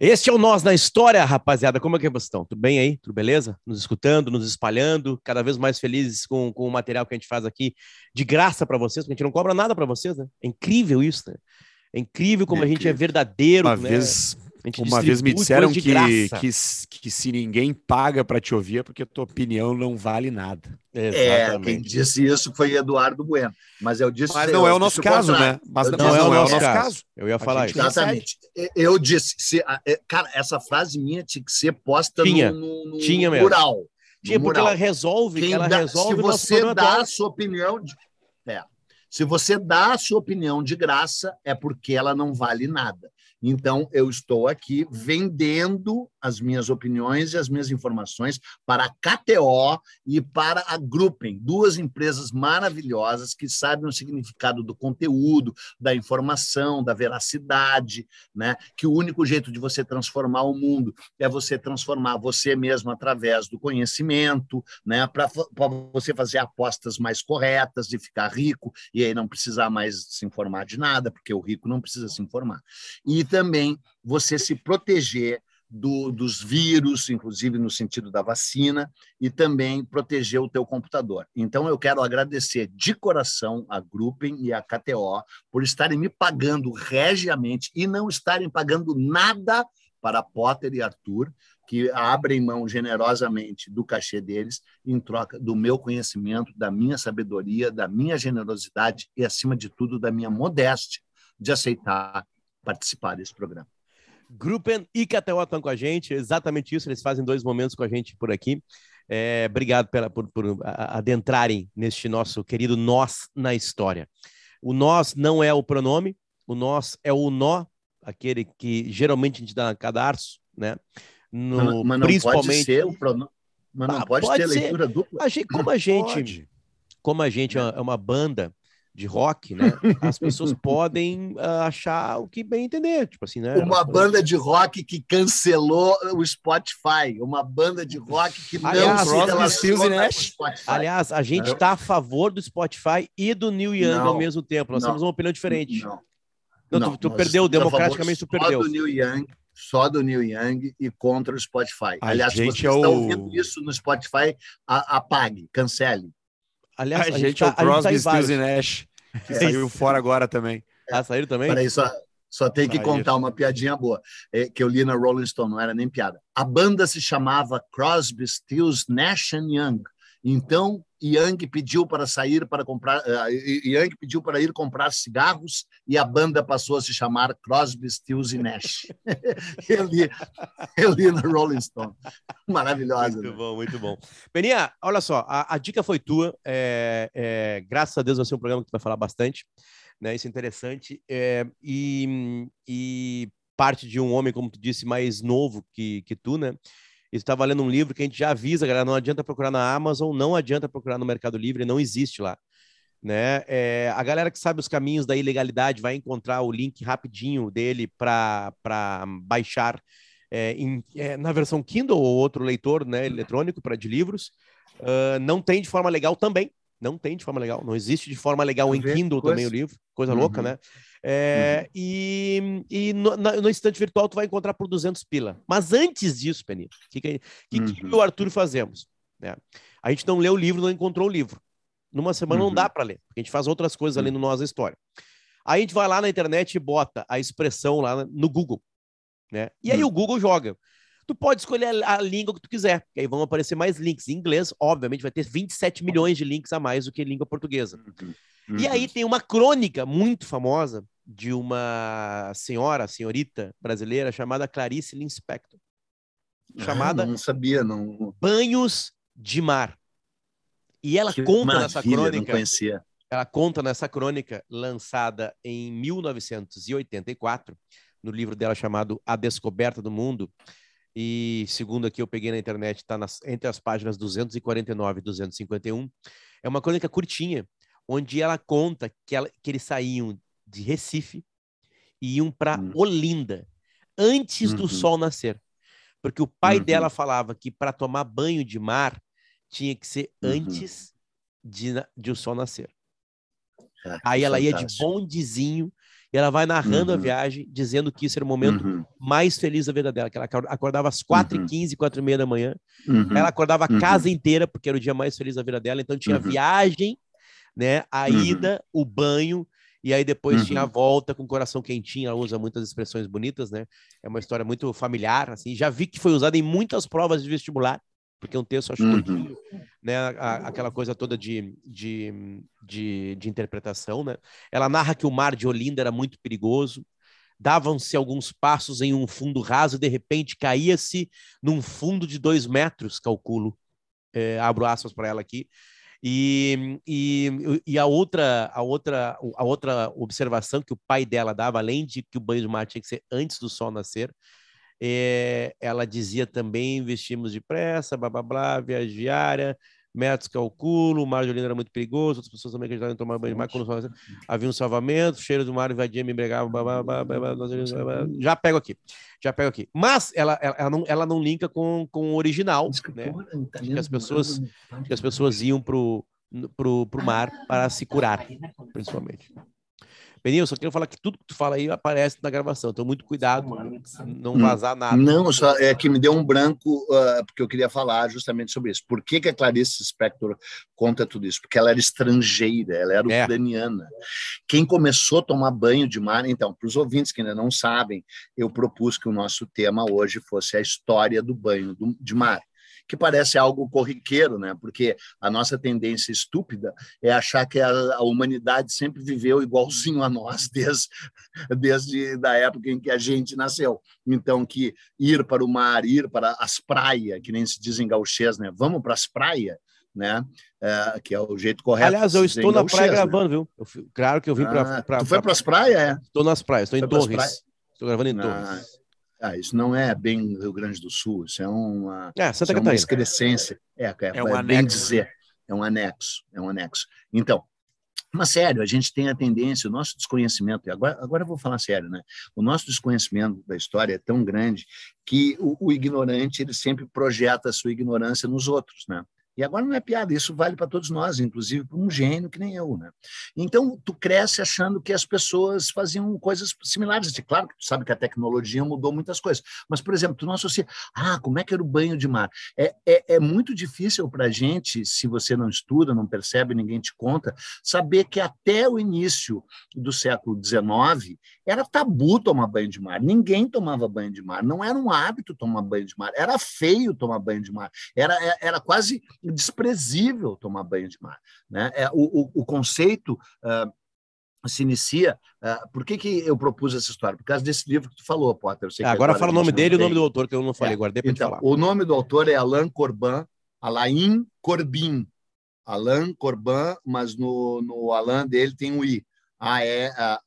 Este é o Nós na História, rapaziada. Como é que vocês estão? Tudo bem aí? Tudo beleza? Nos escutando, nos espalhando, cada vez mais felizes com, com o material que a gente faz aqui de graça para vocês, porque a gente não cobra nada para vocês, né? É incrível isso, né? É incrível como é a gente é verdadeiro. Uma né? vez uma vez me disseram que, que, que, se ninguém paga para te ouvir é porque a tua opinião não vale nada. É, quem disse isso foi Eduardo Bueno. Mas eu disse. Mas não é o nosso caso, né? Mas não, não, é, o nosso caso. caso. Eu ia falar isso. Exatamente. Eu disse, se, é, cara, essa frase minha tinha que ser posta tinha, no, no, tinha no mural. Tinha, porque ela resolve, Quem ela dá, resolve. Se você dá a sua opinião. De, é, se você dá a sua opinião de graça, é porque ela não vale nada. Então, eu estou aqui vendendo as minhas opiniões e as minhas informações para a KTO e para a Gruppen, duas empresas maravilhosas que sabem o significado do conteúdo, da informação, da veracidade, né? que o único jeito de você transformar o mundo é você transformar você mesmo através do conhecimento, né? para você fazer apostas mais corretas e ficar rico, e aí não precisar mais se informar de nada, porque o rico não precisa se informar. E também você se proteger do, dos vírus, inclusive no sentido da vacina, e também proteger o teu computador. Então, eu quero agradecer de coração a Gruppen e a KTO por estarem me pagando regiamente e não estarem pagando nada para Potter e Arthur, que abrem mão generosamente do cachê deles em troca do meu conhecimento, da minha sabedoria, da minha generosidade e, acima de tudo, da minha modéstia de aceitar participar desse programa. Gruppen e KTO estão com a gente, exatamente isso, eles fazem dois momentos com a gente por aqui. É, obrigado pela, por, por adentrarem neste nosso querido nós na história. O nós não é o pronome, o nós é o nó, aquele que geralmente a gente dá na cadarço, né? No, mas, mas não principalmente... pode ser o pronome. Mas não ah, pode, pode ter ser. leitura dupla. A gente, como a gente, como a gente é uma banda de rock, né? As pessoas podem uh, achar o que bem entender, tipo assim, né? Uma banda de rock que cancelou o Spotify, uma banda de rock que não aliás, se relaciona com Spotify. Aliás, a gente está a favor do Spotify e do New Young não, ao mesmo tempo. Nós não, temos uma opinião diferente. Não. não, não tu, tu perdeu, democraticamente tu perdeu. Só do New Young, só do New Young e contra o Spotify. A Aliás, se você é está o... ouvindo isso no Spotify, apague, cancele. Aliás, a, a gente, gente tá, é o Crosby, Stills e Nash, que é. saiu fora agora também. Ah, saíram também? Peraí, só, só tem que contar uma piadinha boa, é, que eu li na Rolling Stone, não era nem piada. A banda se chamava Crosby, Stills, Nash Young. Então, Young pediu para sair para comprar, uh, Young pediu para ir comprar cigarros e a banda passou a se chamar Crosby, Stills e Nash. eu, li, eu li na Rolling Stone. Maravilhosa. Muito né? bom, muito bom. Peninha, olha só, a, a dica foi tua. É, é, graças a Deus vai ser um programa que tu vai falar bastante. Né? Isso é interessante. É, e, e parte de um homem, como tu disse, mais novo que, que tu, né? Estava lendo um livro que a gente já avisa, galera, não adianta procurar na Amazon, não adianta procurar no Mercado Livre, não existe lá. Né? É, a galera que sabe os caminhos da ilegalidade vai encontrar o link rapidinho dele para baixar é, em, é, na versão Kindle ou outro leitor né, eletrônico para de livros. Uh, não tem de forma legal também. Não tem de forma legal. Não existe de forma legal em Kindle coisa... também o livro. Coisa uhum. louca, né? É, uhum. E, e no, no, instante virtual tu vai encontrar por 200 pila. Mas antes disso, Penny, o que, que, uhum. que, o Arthur fazemos? É, a gente não lê o livro, não encontrou o livro. Numa semana uhum. não dá para ler, a gente faz outras coisas ali no Nossa História. Aí a gente vai lá na internet e bota a expressão lá no Google. Né? E aí o Google joga. Tu pode escolher a, a língua que tu quiser, que aí vão aparecer mais links. Em inglês, obviamente, vai ter 27 milhões de links a mais do que língua portuguesa. Uhum. E aí tem uma crônica muito famosa de uma senhora, senhorita brasileira chamada Clarice Linspector. Ah, chamada ah, não sabia, não. Banhos de Mar. E ela que conta nessa crônica. Não conhecia. Ela conta nessa crônica lançada em 1984, no livro dela chamado A Descoberta do Mundo. E segundo aqui eu peguei na internet, está entre as páginas 249 e 251. É uma crônica curtinha, onde ela conta que, ela, que eles saíam de Recife e iam para uhum. Olinda antes uhum. do sol nascer. Porque o pai uhum. dela falava que para tomar banho de mar tinha que ser uhum. antes de, de o sol nascer. Ah, Aí ela fantástico. ia de bondezinho E ela vai narrando uhum. a viagem, dizendo que isso era o momento uhum. mais feliz da vida dela, que ela acordava às 4h15, 4h30 da manhã. Uhum. Ela acordava a uhum. casa inteira, porque era o dia mais feliz da vida dela. Então tinha a uhum. viagem, né? A uhum. ida, o banho, e aí depois tinha a volta com o coração quentinho. Ela usa muitas expressões bonitas, né? É uma história muito familiar, assim. Já vi que foi usada em muitas provas de vestibular porque um texto, acho, uhum. né? A, aquela coisa toda de, de, de, de, interpretação, né? Ela narra que o mar de Olinda era muito perigoso, davam-se alguns passos em um fundo raso, de repente caía-se num fundo de dois metros, calculo, é, abro aspas para ela aqui, e, e, e, a outra a outra a outra observação que o pai dela dava, além de que o banho de mar tinha que ser antes do sol nascer, é, ela dizia também: investimos depressa, blá blá blá, viagem diária, metros calculo, o mar de Olinda era muito perigoso, outras pessoas também acreditavam em tomar banho de mar quando havia um salvamento, cheiro do mar invadia, me embregava, blá, blá, blá, já pego aqui, já pego aqui. Mas ela, ela, ela, não, ela não linka com, com o original, né? que as pessoas, que as pessoas iam pro, pro, pro mar para se curar, principalmente. Benil, só quero falar que tudo que tu fala aí aparece na gravação, então muito cuidado, não hum. vazar nada. Não, só é que me deu um branco, uh, porque eu queria falar justamente sobre isso. Por que, que a Clarice Spector conta tudo isso? Porque ela era estrangeira, ela era é. ucraniana. Quem começou a tomar banho de mar, então, para os ouvintes que ainda não sabem, eu propus que o nosso tema hoje fosse a história do banho de mar que parece algo corriqueiro, né? Porque a nossa tendência estúpida é achar que a, a humanidade sempre viveu igualzinho a nós desde desde da época em que a gente nasceu. Então que ir para o mar, ir para as praias, que nem se diz em gauchês, né? Vamos para as praias, né? É, que é o jeito correto. Aliás, eu estou na praia né? gravando, viu? Eu, claro que eu vim para. Ah, tu foi para as praias, é? Estou nas praias, estou em Torres. Estou gravando em Torres. Ah, isso não é bem Rio Grande do Sul, isso é uma, é, Santa é uma excrescência. É, é, é, um é bem dizer, é um anexo, é um anexo. Então, mas sério, a gente tem a tendência, o nosso desconhecimento, e agora, agora eu vou falar sério, né? O nosso desconhecimento da história é tão grande que o, o ignorante ele sempre projeta a sua ignorância nos outros, né? E agora não é piada, isso vale para todos nós, inclusive para um gênio que nem eu, né? Então, tu cresce achando que as pessoas faziam coisas similares. Claro que tu sabe que a tecnologia mudou muitas coisas, mas, por exemplo, tu não associa, ah, como é que era o banho de mar? É, é, é muito difícil para a gente, se você não estuda, não percebe, ninguém te conta, saber que até o início do século XIX era tabu tomar banho de mar. Ninguém tomava banho de mar. Não era um hábito tomar banho de mar. Era feio tomar banho de mar. Era, é, era quase desprezível tomar banho de mar. Né? É, o, o, o conceito uh, se inicia. Uh, por que, que eu propus essa história? Por causa desse livro que tu falou, Potter. É, agora, fala o nome dele e o nome do autor, que eu não falei, é. guardei para então, falar. O nome do autor é Alain Corbin, Alain Corbin. Alain Corbin, mas no, no Alain dele tem o I. A-L-A-I-N-E,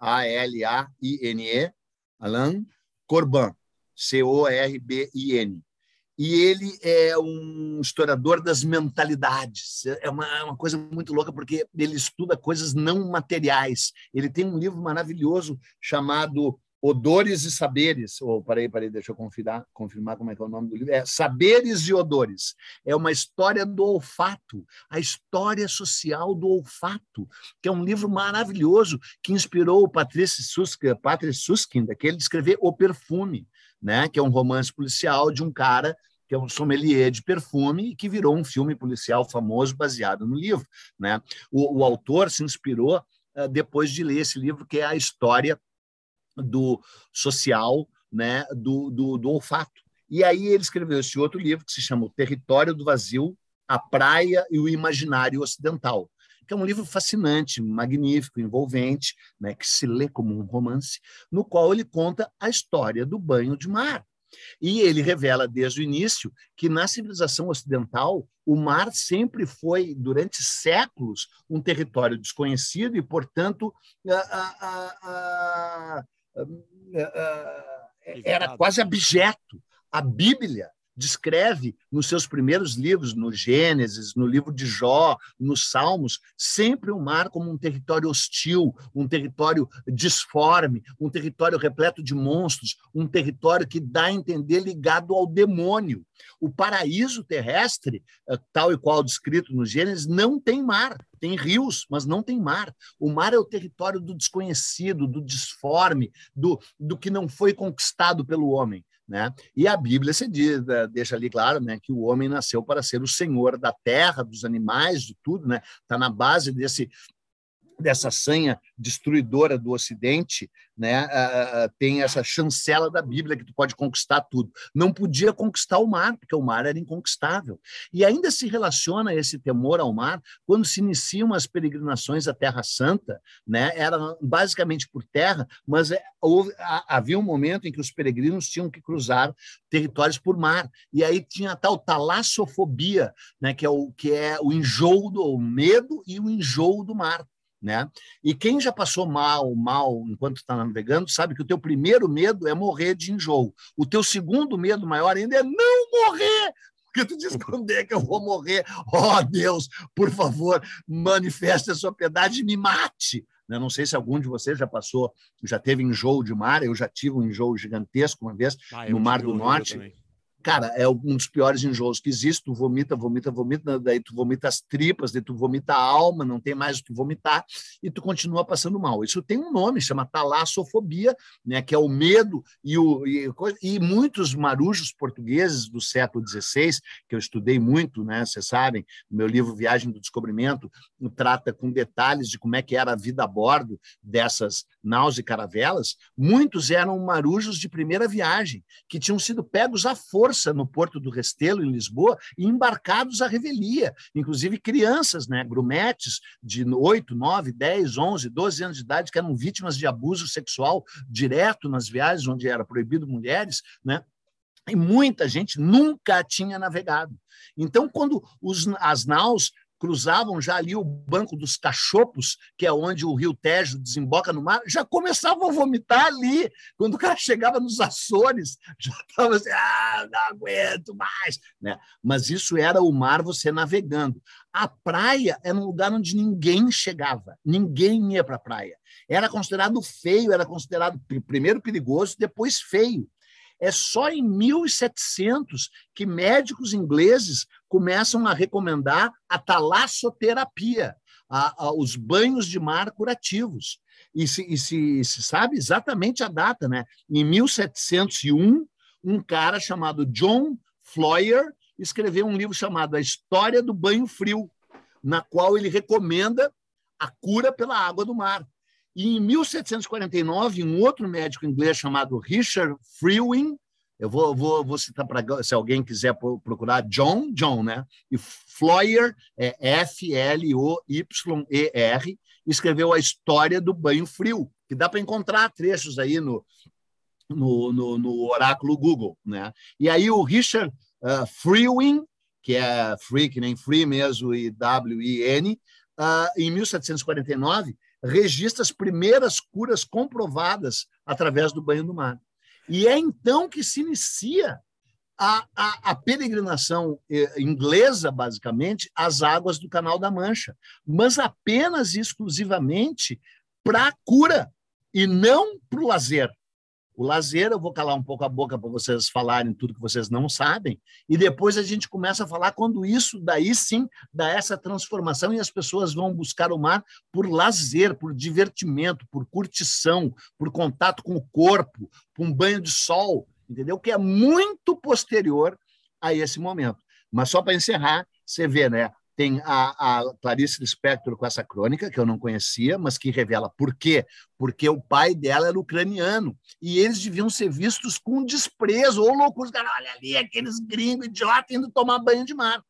Alain Corbin, C-O-R-B-I-N e ele é um historiador das mentalidades. É uma, é uma, coisa muito louca, porque ele estuda coisas não materiais. Ele tem um livro maravilhoso chamado Odores e Saberes. Oh, parei, parei, deixa eu confirmar, confirmar como é que é o nome do livro. É Saberes e Odores. É uma história do olfato, a história social do olfato, que é um livro maravilhoso que inspirou o Patrice Susskind, Patrice daquele de escrever O Perfume né? Que é um romance policial de um cara que é um sommelier de perfume e que virou um filme policial famoso baseado no livro, né? O, o autor se inspirou uh, depois de ler esse livro que é a história do social, né? Do, do, do olfato. E aí ele escreveu esse outro livro que se chama O Território do Vazio, a Praia e o Imaginário Ocidental que é um livro fascinante, magnífico, envolvente, né, que se lê como um romance, no qual ele conta a história do banho de mar. E ele revela desde o início que na civilização ocidental o mar sempre foi, durante séculos, um território desconhecido e, portanto, a, a, a, era quase abjeto. A Bíblia descreve nos seus primeiros livros, no Gênesis, no livro de Jó, nos Salmos, sempre o mar como um território hostil, um território disforme, um território repleto de monstros, um território que dá a entender ligado ao demônio. O paraíso terrestre, eh, tal e qual descrito no Gênesis, não tem mar. Tem rios, mas não tem mar. O mar é o território do desconhecido, do disforme, do, do que não foi conquistado pelo homem. Né? E a Bíblia se diz, eh, deixa ali claro né, que o homem nasceu para ser o senhor da terra, dos animais, de tudo. Está né? Tá na base desse, dessa sanha destruidora do Ocidente, né, tem essa chancela da Bíblia que tu pode conquistar tudo. Não podia conquistar o mar, porque o mar era inconquistável. E ainda se relaciona esse temor ao mar quando se iniciam as peregrinações à Terra Santa, né, era basicamente por terra, mas é, houve, havia um momento em que os peregrinos tinham que cruzar territórios por mar. E aí tinha a tal talassofobia, né, que é o que é o enjoo do o medo e o enjoo do mar. Né? E quem já passou mal, mal enquanto está navegando, sabe que o teu primeiro medo é morrer de enjoo. O teu segundo medo maior ainda é não morrer, porque tu diz quando é que eu vou morrer? Oh, Deus, por favor, manifeste a sua piedade e me mate. Né? Não sei se algum de vocês já passou, já teve enjoo de mar, eu já tive um enjoo gigantesco uma vez ah, no Mar do Norte cara, é um dos piores enjoos que existe. Tu vomita, vomita, vomita, daí tu vomita as tripas, daí tu vomita a alma, não tem mais o que vomitar, e tu continua passando mal. Isso tem um nome, chama talassofobia, né, que é o medo e, o, e, e muitos marujos portugueses do século XVI, que eu estudei muito, né, vocês sabem, o meu livro Viagem do Descobrimento trata com detalhes de como é que era a vida a bordo dessas naus e caravelas, muitos eram marujos de primeira viagem, que tinham sido pegos à força força no Porto do Restelo, em Lisboa, e embarcados à revelia, inclusive crianças, né, grumetes de 8, 9, 10, 11, 12 anos de idade, que eram vítimas de abuso sexual direto nas viagens onde era proibido mulheres, né? E muita gente nunca tinha navegado. Então, quando os, as naus cruzavam já ali o banco dos cachopos, que é onde o rio Tejo desemboca no mar, já começavam a vomitar ali. Quando o cara chegava nos Açores, já estava assim, ah, não aguento mais. Né? Mas isso era o mar você navegando. A praia era um lugar onde ninguém chegava, ninguém ia para a praia. Era considerado feio, era considerado primeiro perigoso, depois feio. É só em 1700 que médicos ingleses começam a recomendar a talassoterapia, a, a, os banhos de mar curativos. E se, e se, se sabe exatamente a data, né? Em 1701, um cara chamado John Floyer escreveu um livro chamado A História do Banho Frio, na qual ele recomenda a cura pela água do mar. E em 1749, um outro médico inglês chamado Richard Freewin, eu vou, vou, vou citar para se alguém quiser procurar John, John, né? E Floyer é F-L-O-Y-E-R, escreveu a história do banho frio, que dá para encontrar trechos aí no, no, no, no, oráculo Google, né? E aí o Richard uh, Freewin, que é free, que nem free mesmo, e W-I-N, uh, em 1749, registra as primeiras curas comprovadas através do banho do mar. E é então que se inicia a, a, a, peregrinação eh, inglesa, basicamente, às águas do Canal da Mancha, mas apenas e exclusivamente para a cura e não para o lazer. O lazer, eu vou calar um pouco a boca para vocês falarem tudo que vocês não sabem, e depois a gente começa a falar quando isso, daí sim, dá essa transformação e as pessoas vão buscar o mar por lazer, por divertimento, por curtição, por contato com o corpo, por um banho de sol, entendeu? Que é muito posterior a esse momento. Mas só para encerrar, você vê, né? Tem a, a Clarice Lispector com essa crônica, que eu não conhecia, mas que revela por quê. Porque o pai dela era ucraniano e eles deviam ser vistos com desprezo ou. Cara, olha ali, aqueles gringos idiotas indo tomar banho de mar.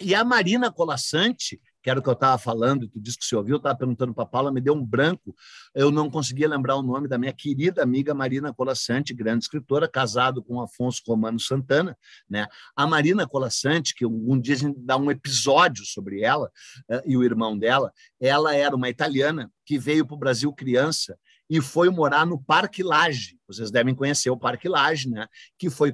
E a Marina Colassante, que era o que eu estava falando, tu disse que se ouviu, eu estava perguntando para a Paula, me deu um branco, eu não conseguia lembrar o nome da minha querida amiga Marina Colassante, grande escritora, casado com Afonso Romano Santana. Né? A Marina Colassante, que um dia a gente dá um episódio sobre ela uh, e o irmão dela, ela era uma italiana que veio para o Brasil criança e foi morar no Parque Lage. Vocês devem conhecer o Parque Lage, né? que foi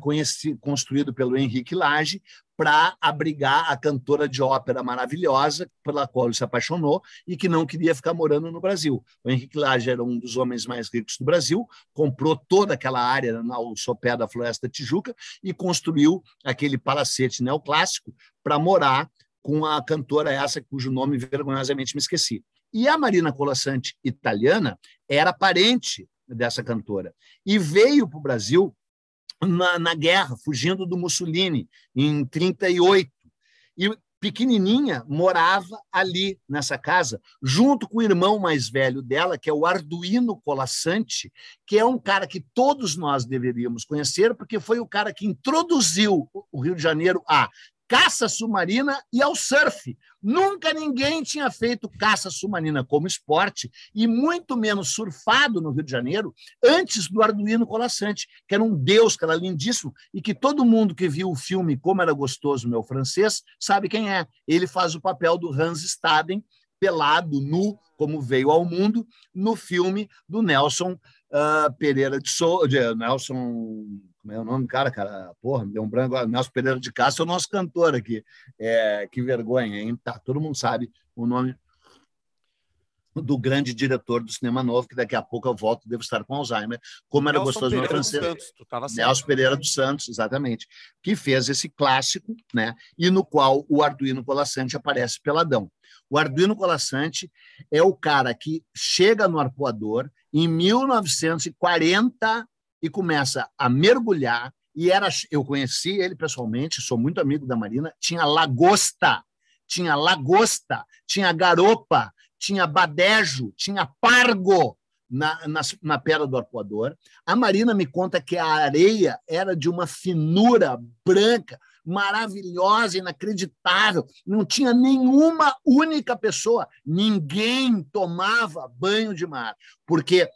construído pelo Henrique Lage para abrigar a cantora de ópera maravilhosa pela qual ele se apaixonou e que não queria ficar morando no Brasil. O Henrique Lage era um dos homens mais ricos do Brasil, comprou toda aquela área no sopé da Floresta Tijuca e construiu aquele palacete neoclássico para morar com a cantora essa cujo nome vergonhosamente me esqueci. E a Marina Colassante, italiana, era parente dessa cantora e veio para o Brasil na, na guerra, fugindo do Mussolini, em 38. E pequenininha morava ali nessa casa, junto com o irmão mais velho dela, que é o Arduino Colassante, que é um cara que todos nós deveríamos conhecer, porque foi o cara que introduziu o Rio de Janeiro a caça submarina e ao surf. Nunca ninguém tinha feito caça submarina como esporte e muito menos surfado no Rio de Janeiro antes do Arduino Colassante, que era um deus, que era lindíssimo e que todo mundo que viu o filme Como Era Gostoso Meu Francês sabe quem é. Ele faz o papel do Hans Staden, pelado, nu, como veio ao mundo, no filme do Nelson uh, Pereira de Souza, Nelson como é o nome do cara, cara? Porra, me deu um branco. Nelson Pereira de Castro é o nosso cantor aqui. É, que vergonha, hein? Tá, todo mundo sabe o nome do grande diretor do cinema novo, que daqui a pouco eu volto, devo estar com Alzheimer, como era Nelson gostoso no francês. Nelson Pereira dos Santos, exatamente, que fez esse clássico, né? E no qual o Arduino Colassante aparece peladão. O Arduino Colassante é o cara que chega no arpoador em 1940 e começa a mergulhar. E era, eu conheci ele pessoalmente, sou muito amigo da Marina. Tinha lagosta, tinha lagosta, tinha garopa, tinha badejo, tinha pargo na, na, na pedra do arpoador. A Marina me conta que a areia era de uma finura branca, maravilhosa, inacreditável. Não tinha nenhuma única pessoa, ninguém tomava banho de mar, porque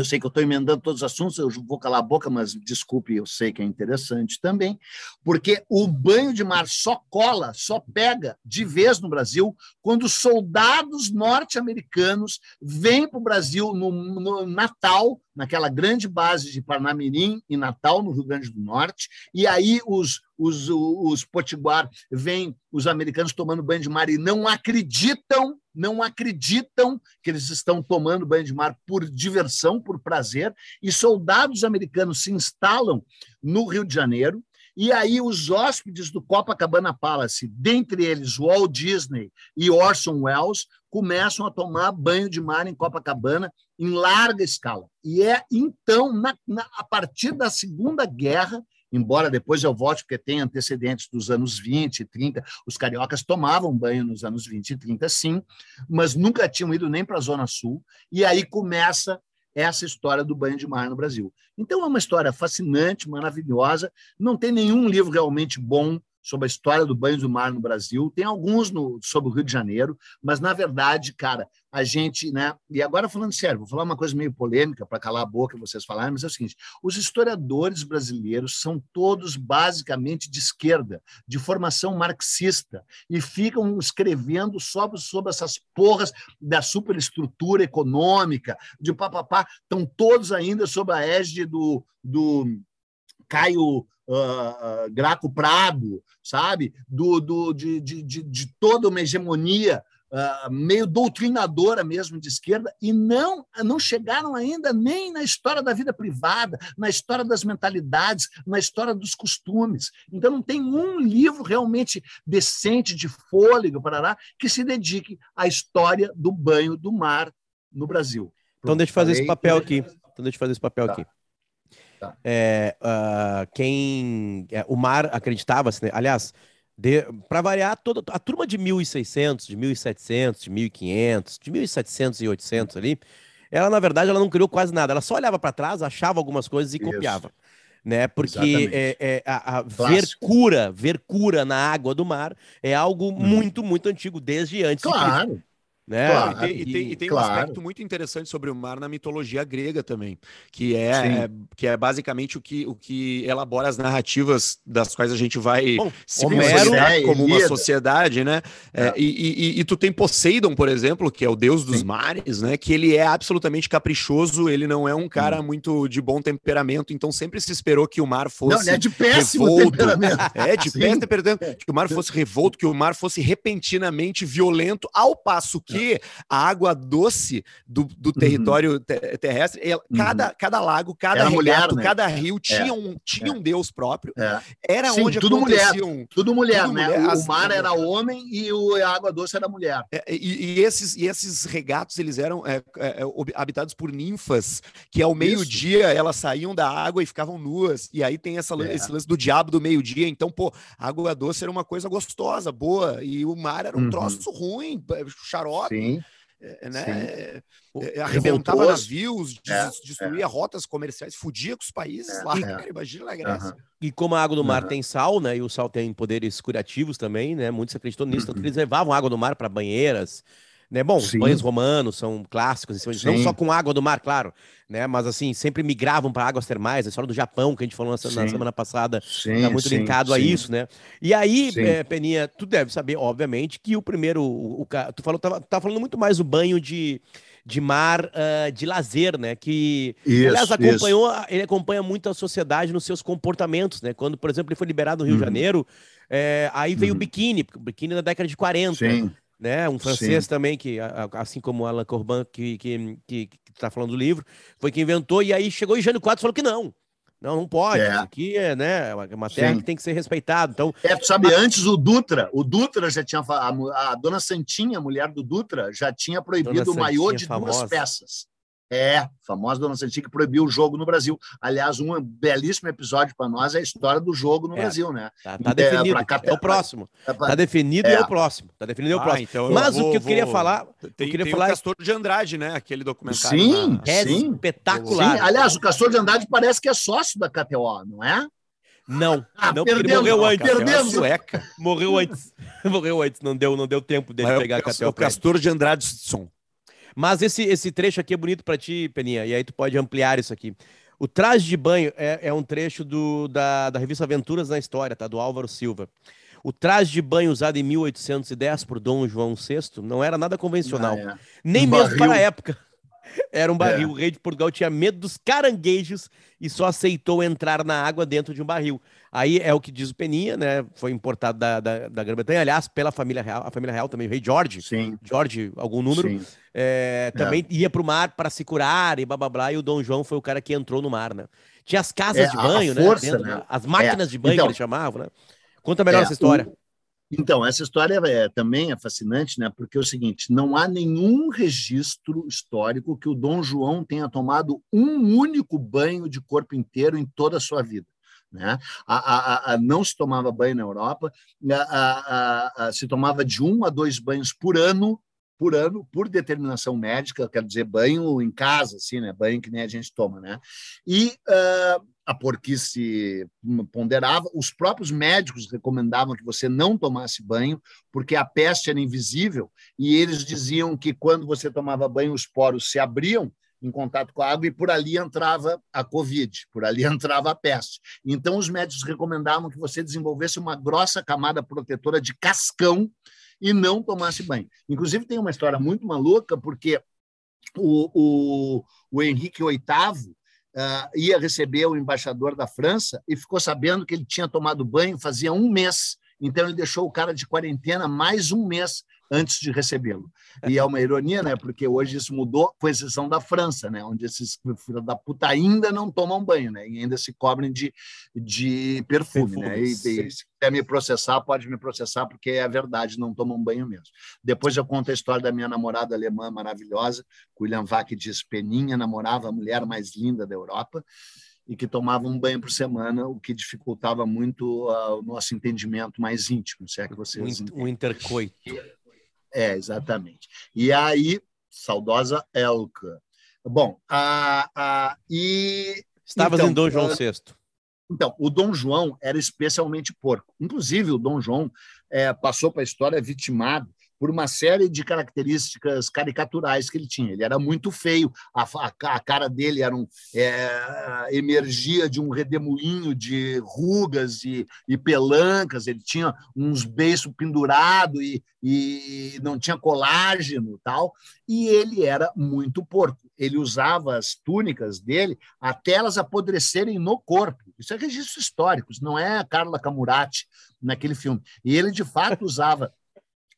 eu sei que eu estou emendando todos os assuntos, eu vou calar a boca, mas desculpe, eu sei que é interessante também, porque o banho de mar só cola, só pega de vez no Brasil quando soldados norte-americanos vêm para o Brasil no, no Natal, naquela grande base de Parnamirim, em Natal, no Rio Grande do Norte, e aí os, os, os potiguar veem os americanos tomando banho de mar e não acreditam não acreditam que eles estão tomando banho de mar por diversão, por prazer, e soldados americanos se instalam no Rio de Janeiro, e aí os hóspedes do Copacabana Palace, dentre eles Walt Disney e Orson Welles, começam a tomar banho de mar em Copacabana em larga escala. E é então, na, na, a partir da Segunda Guerra, embora depois eu volte, porque tem antecedentes dos anos 20 e 30, os cariocas tomavam banho nos anos 20 e 30, sim, mas nunca tinham ido nem para a Zona Sul, e aí começa essa história do banho de mar no Brasil. Então é uma história fascinante, maravilhosa, não tem nenhum livro realmente bom sobre a história do banho do mar no Brasil, tem alguns no, sobre o Rio de Janeiro, mas na verdade, cara, a gente, né? E agora falando sério, vou falar uma coisa meio polêmica para calar a boca vocês falarem, mas é o seguinte: os historiadores brasileiros são todos basicamente de esquerda, de formação marxista, e ficam escrevendo sobre, sobre essas porras da superestrutura econômica, de papapá, estão todos ainda sob a égide do, do Caio uh, Graco Prado, sabe? Do, do, de, de, de toda uma hegemonia Uh, meio doutrinadora mesmo de esquerda, e não, não chegaram ainda nem na história da vida privada, na história das mentalidades, na história dos costumes. Então, não tem um livro realmente decente, de fôlego, parará, que se dedique à história do banho do mar no Brasil. Então, deixa eu fazer esse papel aqui. Então, deixa eu fazer esse papel tá. aqui. Tá. É, uh, quem. É, o Mar acreditava-se, né? aliás, para variar, toda a turma de 1600, de 1700, de 1500, de 1700 e 800 ali, ela na verdade ela não criou quase nada, ela só olhava para trás, achava algumas coisas e Isso. copiava. Né? Porque é, é, a, a ver cura, ver cura na água do mar é algo hum. muito, muito antigo, desde antes. Claro. Né? Claro, e tem, e tem, e tem claro. um aspecto muito interessante sobre o mar na mitologia grega também, que é, que é basicamente o que, o que elabora as narrativas das quais a gente vai Bom, se Homero, como uma sociedade, né? É. É, e, e, tu tem Poseidon, por exemplo, que é o deus dos Sim. mares, né? Que ele é absolutamente caprichoso, ele não é um cara hum. muito de bom temperamento, então sempre se esperou que o mar fosse. Não, é de péssimo revolto. temperamento. É, de Sim. péssimo temperamento. Que o mar fosse revolto, que o mar fosse repentinamente violento, ao passo que a água doce do, do uhum. território uhum. terrestre, ela, uhum. cada, cada lago, cada regato, mulher, né? cada rio é. tinha, um, tinha é. um deus próprio. É. Era Sim, onde tudo. Mulher, tudo mulher, tudo né? Mulher, o, mar era homem e o, a água doce era mulher. É, e, e, esses, e esses regatos, eles eram é, é, habitados por ninfas, que ao meio-dia elas saíam da água e ficavam nuas. E aí tem essa, esse lance do diabo do meio-dia. Então, pô, a água doce era uma coisa gostosa, boa, e o mar era um uhum. troço ruim, xarope. Sim. É, né? É, é, arrebentava navios, é, destruía é. rotas comerciais, fudia com os países é, lá, cara, imagina a Grécia. E como a água do mar tem sal, né? E o sal tem poderes curativos também, né? Muitos acreditam nisso, uhum. tanto que eles levavam água do mar para banheiras, né? Bom, Sim. os banhos romanos são clássicos, não só com água do mar, claro, né? Mas assim, sempre migravam para águas termais. A história do Japão, que a gente falou na, na semana passada, está muito linkado a isso, né? E aí, é, Peninha, tu deve saber, obviamente, que o primeiro. O, o, tu falou, tava, tava falando muito mais o banho de de mar uh, de lazer, né? Que isso, aliás acompanhou, isso. ele acompanha muito a sociedade nos seus comportamentos, né? Quando, por exemplo, ele foi liberado no Rio uhum. de Janeiro, é, aí veio uhum. o biquíni, o biquíni da década de 40. Sim né? Um francês Sim. também, que, assim como Alain Corbin, que, que, que, que tá falando do livro, foi que inventou, e aí chegou e Jânio Quadros falou que não. Não, não pode. É. Aqui é, né, é uma terra Sim. que tem que ser respeitada. Então, é, tu sabe, antes o Dutra, o Dutra já tinha a, a dona Santinha, a mulher do Dutra, já tinha proibido o maiô de famosa. duas peças. É, famosa Dona Santinha que proibiu o jogo no Brasil. Aliás, um belíssimo episódio para nós é a história do jogo no é, Brasil, né? Tá, tá definido, é, é, o próximo. É pra... Tá definido e é o próximo. Tá definido e é o ah, próximo. Então Mas vou, o que eu queria vou... falar... Tem, eu queria tem falar... o Castor de Andrade, né? Aquele documentário. Sim, na... é sim. espetacular. Sim. Aliás, o Castor de Andrade parece que é sócio da KTO, não é? Não, ah, não, ele morreu antes. Perdemos. Sueca. Morreu antes. morreu antes, não deu, não deu tempo dele Mas pegar a KTO. O Castor de Andrade Som. Mas esse, esse trecho aqui é bonito para ti, Peninha, e aí tu pode ampliar isso aqui. O traje de banho é, é um trecho do, da, da revista Aventuras na História, tá? Do Álvaro Silva. O traje de banho usado em 1810 por Dom João VI não era nada convencional, ah, é. nem um mesmo barril. para a época. Era um barril. É. O rei de Portugal tinha medo dos caranguejos e só aceitou entrar na água dentro de um barril. Aí é o que diz o Peninha, né? Foi importado da, da, da Grã-Bretanha, aliás, pela família real, a família real também, o rei George, Sim. George, algum número, é, também é. ia para o mar para se curar e blá blá blá, e o Dom João foi o cara que entrou no mar, né? Tinha as casas é, de banho, né? Força, dentro, né? As máquinas é. de banho então, que eles chamavam, né? Conta melhor é, essa história. O... Então, essa história é, também é fascinante, né? Porque é o seguinte: não há nenhum registro histórico que o Dom João tenha tomado um único banho de corpo inteiro em toda a sua vida. Né? A, a, a, não se tomava banho na Europa, se tomava de um a dois banhos por ano, por ano, por determinação médica, quero dizer, banho em casa, assim, né? banho que nem a gente toma. Né? E uh, a porquice ponderava, os próprios médicos recomendavam que você não tomasse banho, porque a peste era invisível, e eles diziam que quando você tomava banho, os poros se abriam em contato com a água e por ali entrava a Covid, por ali entrava a peste. Então, os médicos recomendavam que você desenvolvesse uma grossa camada protetora de cascão e não tomasse banho. Inclusive, tem uma história muito maluca, porque o, o, o Henrique VIII uh, ia receber o embaixador da França e ficou sabendo que ele tinha tomado banho fazia um mês. Então, ele deixou o cara de quarentena mais um mês antes de recebê-lo. E é uma ironia, né? Porque hoje isso mudou, com exceção da França, né? Onde esses filhos da puta ainda não tomam banho, né? E ainda se cobrem de, de perfume, perfume né? E, e, se quiser me processar, pode me processar, porque é a verdade, não tomam banho mesmo. Depois eu conto a história da minha namorada alemã maravilhosa, William Vac diz, Peninha namorava a mulher mais linda da Europa, e que tomava um banho por semana, o que dificultava muito uh, o nosso entendimento mais íntimo, se é que vocês o, o intercoito. É, exatamente. E aí, saudosa Elka. Bom, a, a, e. Estavas então, em Dom João VI. Então, o Dom João era especialmente porco. Inclusive, o Dom João é, passou para a história vitimado por uma série de características caricaturais que ele tinha. Ele era muito feio, a, a, a cara dele era um, é, emergia de um redemoinho de rugas e, e pelancas, ele tinha uns beiços pendurados e, e não tinha colágeno tal, e ele era muito porco. Ele usava as túnicas dele até elas apodrecerem no corpo. Isso é registro histórico, isso não é a Carla Camurati naquele filme. E ele, de fato, usava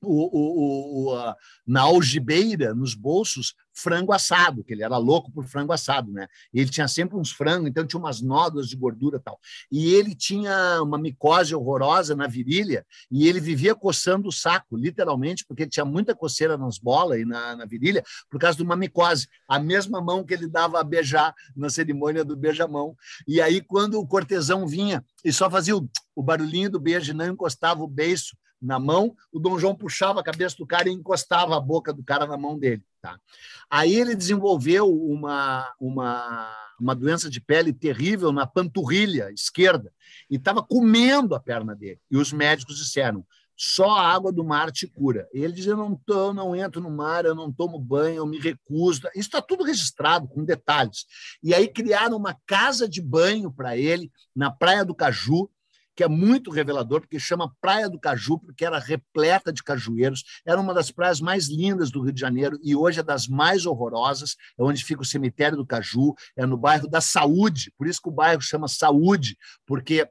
o, o, o, na algibeira, nos bolsos, frango assado, que ele era louco por frango assado, né? E ele tinha sempre uns frangos, então tinha umas nódoas de gordura tal. E ele tinha uma micose horrorosa na virilha e ele vivia coçando o saco, literalmente, porque ele tinha muita coceira nas bolas e na, na virilha por causa de uma micose, a mesma mão que ele dava a beijar na cerimônia do beijamão. E aí, quando o cortesão vinha e só fazia o, o barulhinho do beijo e não encostava o beiço na mão, o Dom João puxava a cabeça do cara e encostava a boca do cara na mão dele. Tá? Aí ele desenvolveu uma, uma, uma doença de pele terrível na panturrilha esquerda e estava comendo a perna dele. E os médicos disseram: só a água do mar te cura. Ele dizia: não, tô, não entro no mar, eu não tomo banho, eu me recuso. Isso está tudo registrado, com detalhes. E aí criaram uma casa de banho para ele na Praia do Caju, que é muito revelador, porque chama Praia do Caju, porque era repleta de cajueiros, era uma das praias mais lindas do Rio de Janeiro e hoje é das mais horrorosas, é onde fica o cemitério do Caju, é no bairro da Saúde, por isso que o bairro chama Saúde, porque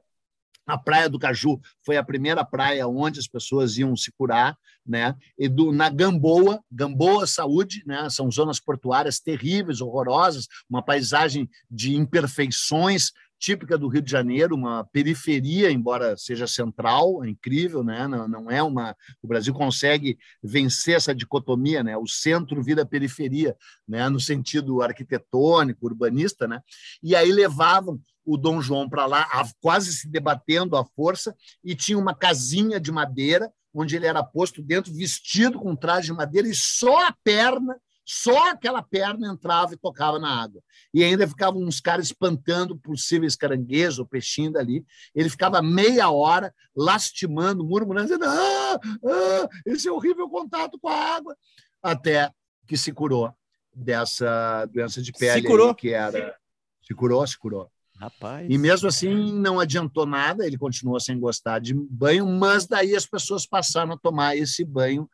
a Praia do Caju foi a primeira praia onde as pessoas iam se curar, né? E do, na Gamboa, Gamboa Saúde, né? São zonas portuárias terríveis, horrorosas, uma paisagem de imperfeições, típica do Rio de Janeiro, uma periferia, embora seja central, é incrível, né? Não, não, é uma. O Brasil consegue vencer essa dicotomia, né? O centro vira periferia, né? No sentido arquitetônico, urbanista, né? E aí levavam o Dom João para lá, quase se debatendo à força, e tinha uma casinha de madeira onde ele era posto dentro, vestido com traje de madeira e só a perna só aquela perna entrava e tocava na água. E ainda ficavam uns caras espantando possíveis caranguejos ou peixinho dali. Ele ficava meia hora lastimando, murmurando, dizendo: ah, ah, esse é horrível contato com a água. Até que se curou dessa doença de pele. Se curou? Aí, que era. Se curou, se curou. Rapaz. E mesmo assim não adiantou nada, ele continuou sem gostar de banho, mas daí as pessoas passaram a tomar esse banho